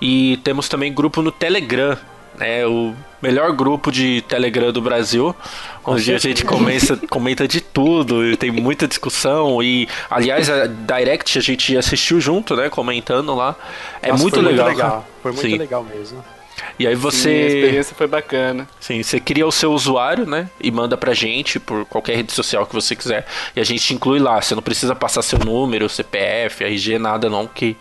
E temos também grupo no Telegram, é o melhor grupo de Telegram do Brasil, onde a gente comenta, comenta de tudo, e tem muita discussão e aliás a Direct a gente assistiu junto, né, comentando lá. É Nossa, muito, foi legal. muito legal. Foi muito Sim. legal mesmo. E aí Sim, a você, experiência foi bacana. sim, você cria o seu usuário, né, e manda pra gente por qualquer rede social que você quiser, e a gente te inclui lá. Você não precisa passar seu número, CPF, RG, nada não, que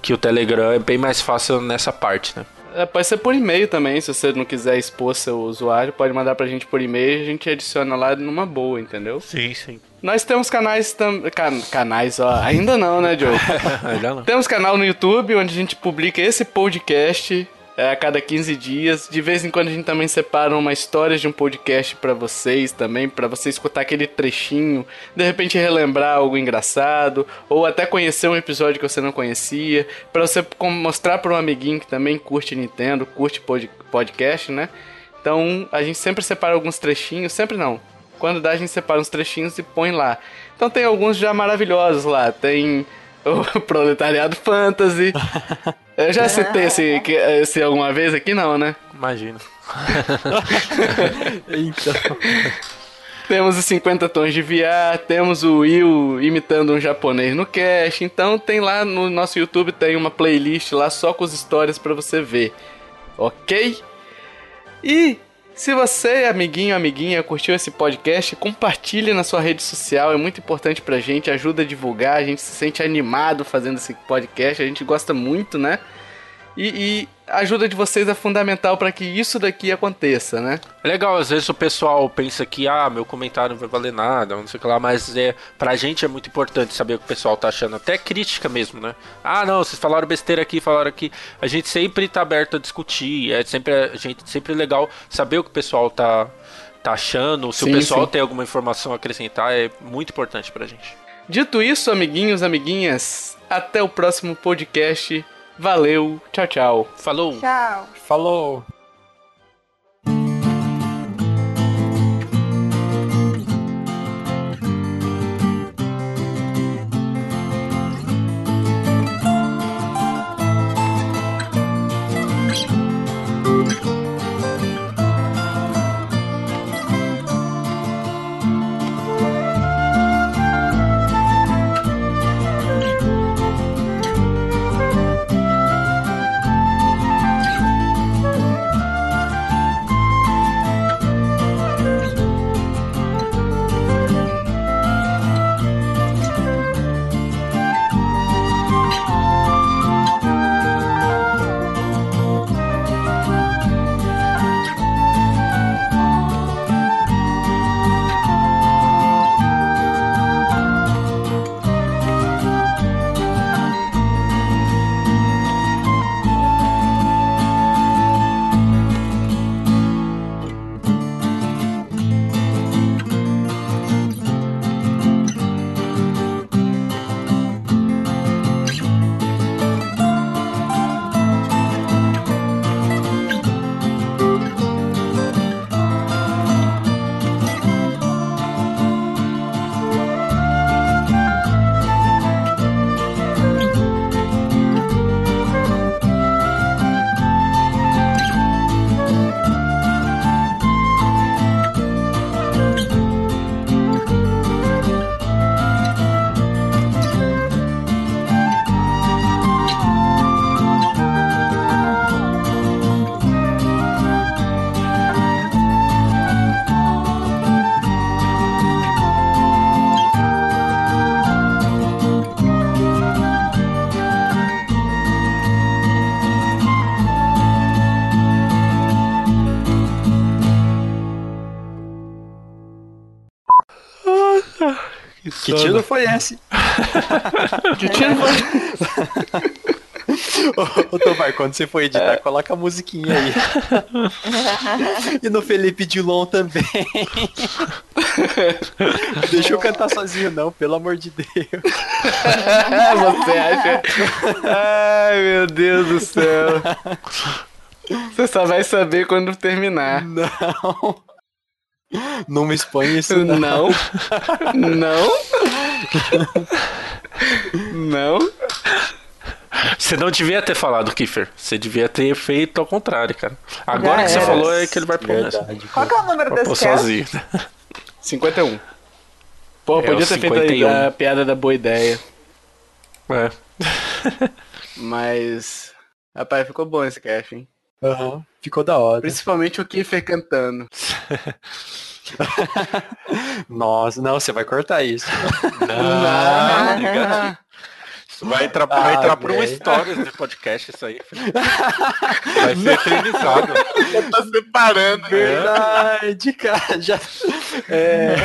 que o Telegram é bem mais fácil nessa parte, né? É, pode ser por e-mail também, se você não quiser expor seu usuário, pode mandar pra gente por e-mail e a gente adiciona lá numa boa, entendeu? Sim, sim. Nós temos canais também. canais, ó. Ainda não, né, Joe? Ainda não. Temos canal no YouTube onde a gente publica esse podcast é, a cada 15 dias. De vez em quando a gente também separa uma história de um podcast pra vocês também, pra você escutar aquele trechinho, de repente relembrar algo engraçado, ou até conhecer um episódio que você não conhecia, pra você mostrar pra um amiguinho que também curte Nintendo, curte pod- podcast, né? Então a gente sempre separa alguns trechinhos, sempre não. Quando dá, a gente separa uns trechinhos e põe lá. Então tem alguns já maravilhosos lá. Tem o Proletariado Fantasy. Eu já citei esse, esse alguma vez aqui, não, né? Imagina. Então, Temos os 50 tons de VR, temos o Will imitando um japonês no cast. Então tem lá no nosso YouTube tem uma playlist lá só com as histórias pra você ver. OK? E Se você, amiguinho, amiguinha, curtiu esse podcast, compartilhe na sua rede social, é muito importante pra gente, ajuda a divulgar, a gente se sente animado fazendo esse podcast, a gente gosta muito, né? E, e a ajuda de vocês é fundamental para que isso daqui aconteça, né? É legal, às vezes o pessoal pensa que, ah, meu comentário não vai valer nada, não sei o que lá, mas é, pra gente é muito importante saber o que o pessoal tá achando, até crítica mesmo, né? Ah, não, vocês falaram besteira aqui, falaram aqui. A gente sempre tá aberto a discutir, é sempre, a gente, sempre legal saber o que o pessoal tá, tá achando, se Sim, o pessoal sim. tem alguma informação a acrescentar, é muito importante pra gente. Dito isso, amiguinhos, amiguinhas, até o próximo podcast. Valeu, tchau, tchau. Falou! Tchau. Falou! Que tiro foi esse? Que tiro foi? Ô, ô Tomar, quando você for editar, coloca a musiquinha aí. e no Felipe Dilon também. Deixa eu cantar sozinho, não, pelo amor de Deus. Você acha? Ai, meu Deus do céu. Você só vai saber quando terminar. Não. Não me expõe isso, não. Não. Não. Não. Você não devia ter falado, Kiefer. Você devia ter feito ao contrário, cara. Agora Já que você era. falou é que ele vai nessa. Verdade. Qual que é o número desse sozinho. 51. Pô, É, podia ter 51. feito a, a piada da boa ideia. É. Mas. Rapaz, ficou bom esse cast, hein? Aham, Ficou da hora. Principalmente o Kiefer cantando. Nossa, não, você vai cortar isso. Ah, Isso vai entrar, Ah, vai entrar por um velho. stories de podcast isso aí. Vai ser eternizado. tá separando. Verdade, cara. Já, é,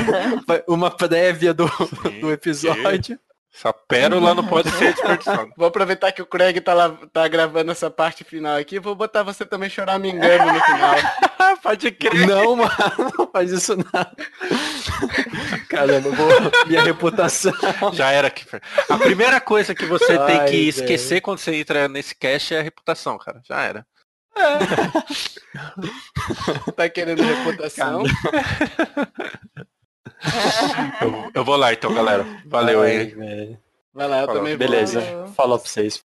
uma prévia do, Sim, do episódio. Essa pérola não pode ser desperdiçada. Vou aproveitar que o Craig tá, lá, tá gravando essa parte final aqui. Vou botar você também chorar me engano no final. pode crer. Não, mano, não faz isso não. Caramba, eu vou, minha reputação. Já era, Kiefer. A primeira coisa que você tem Ai, que velho. esquecer quando você entra nesse cast é a reputação, cara. Já era. Tá querendo reputação? Eu, eu vou lá então, galera. Valeu aí. Vai lá, eu Falou. também vou. Beleza, Valeu. falou pra vocês.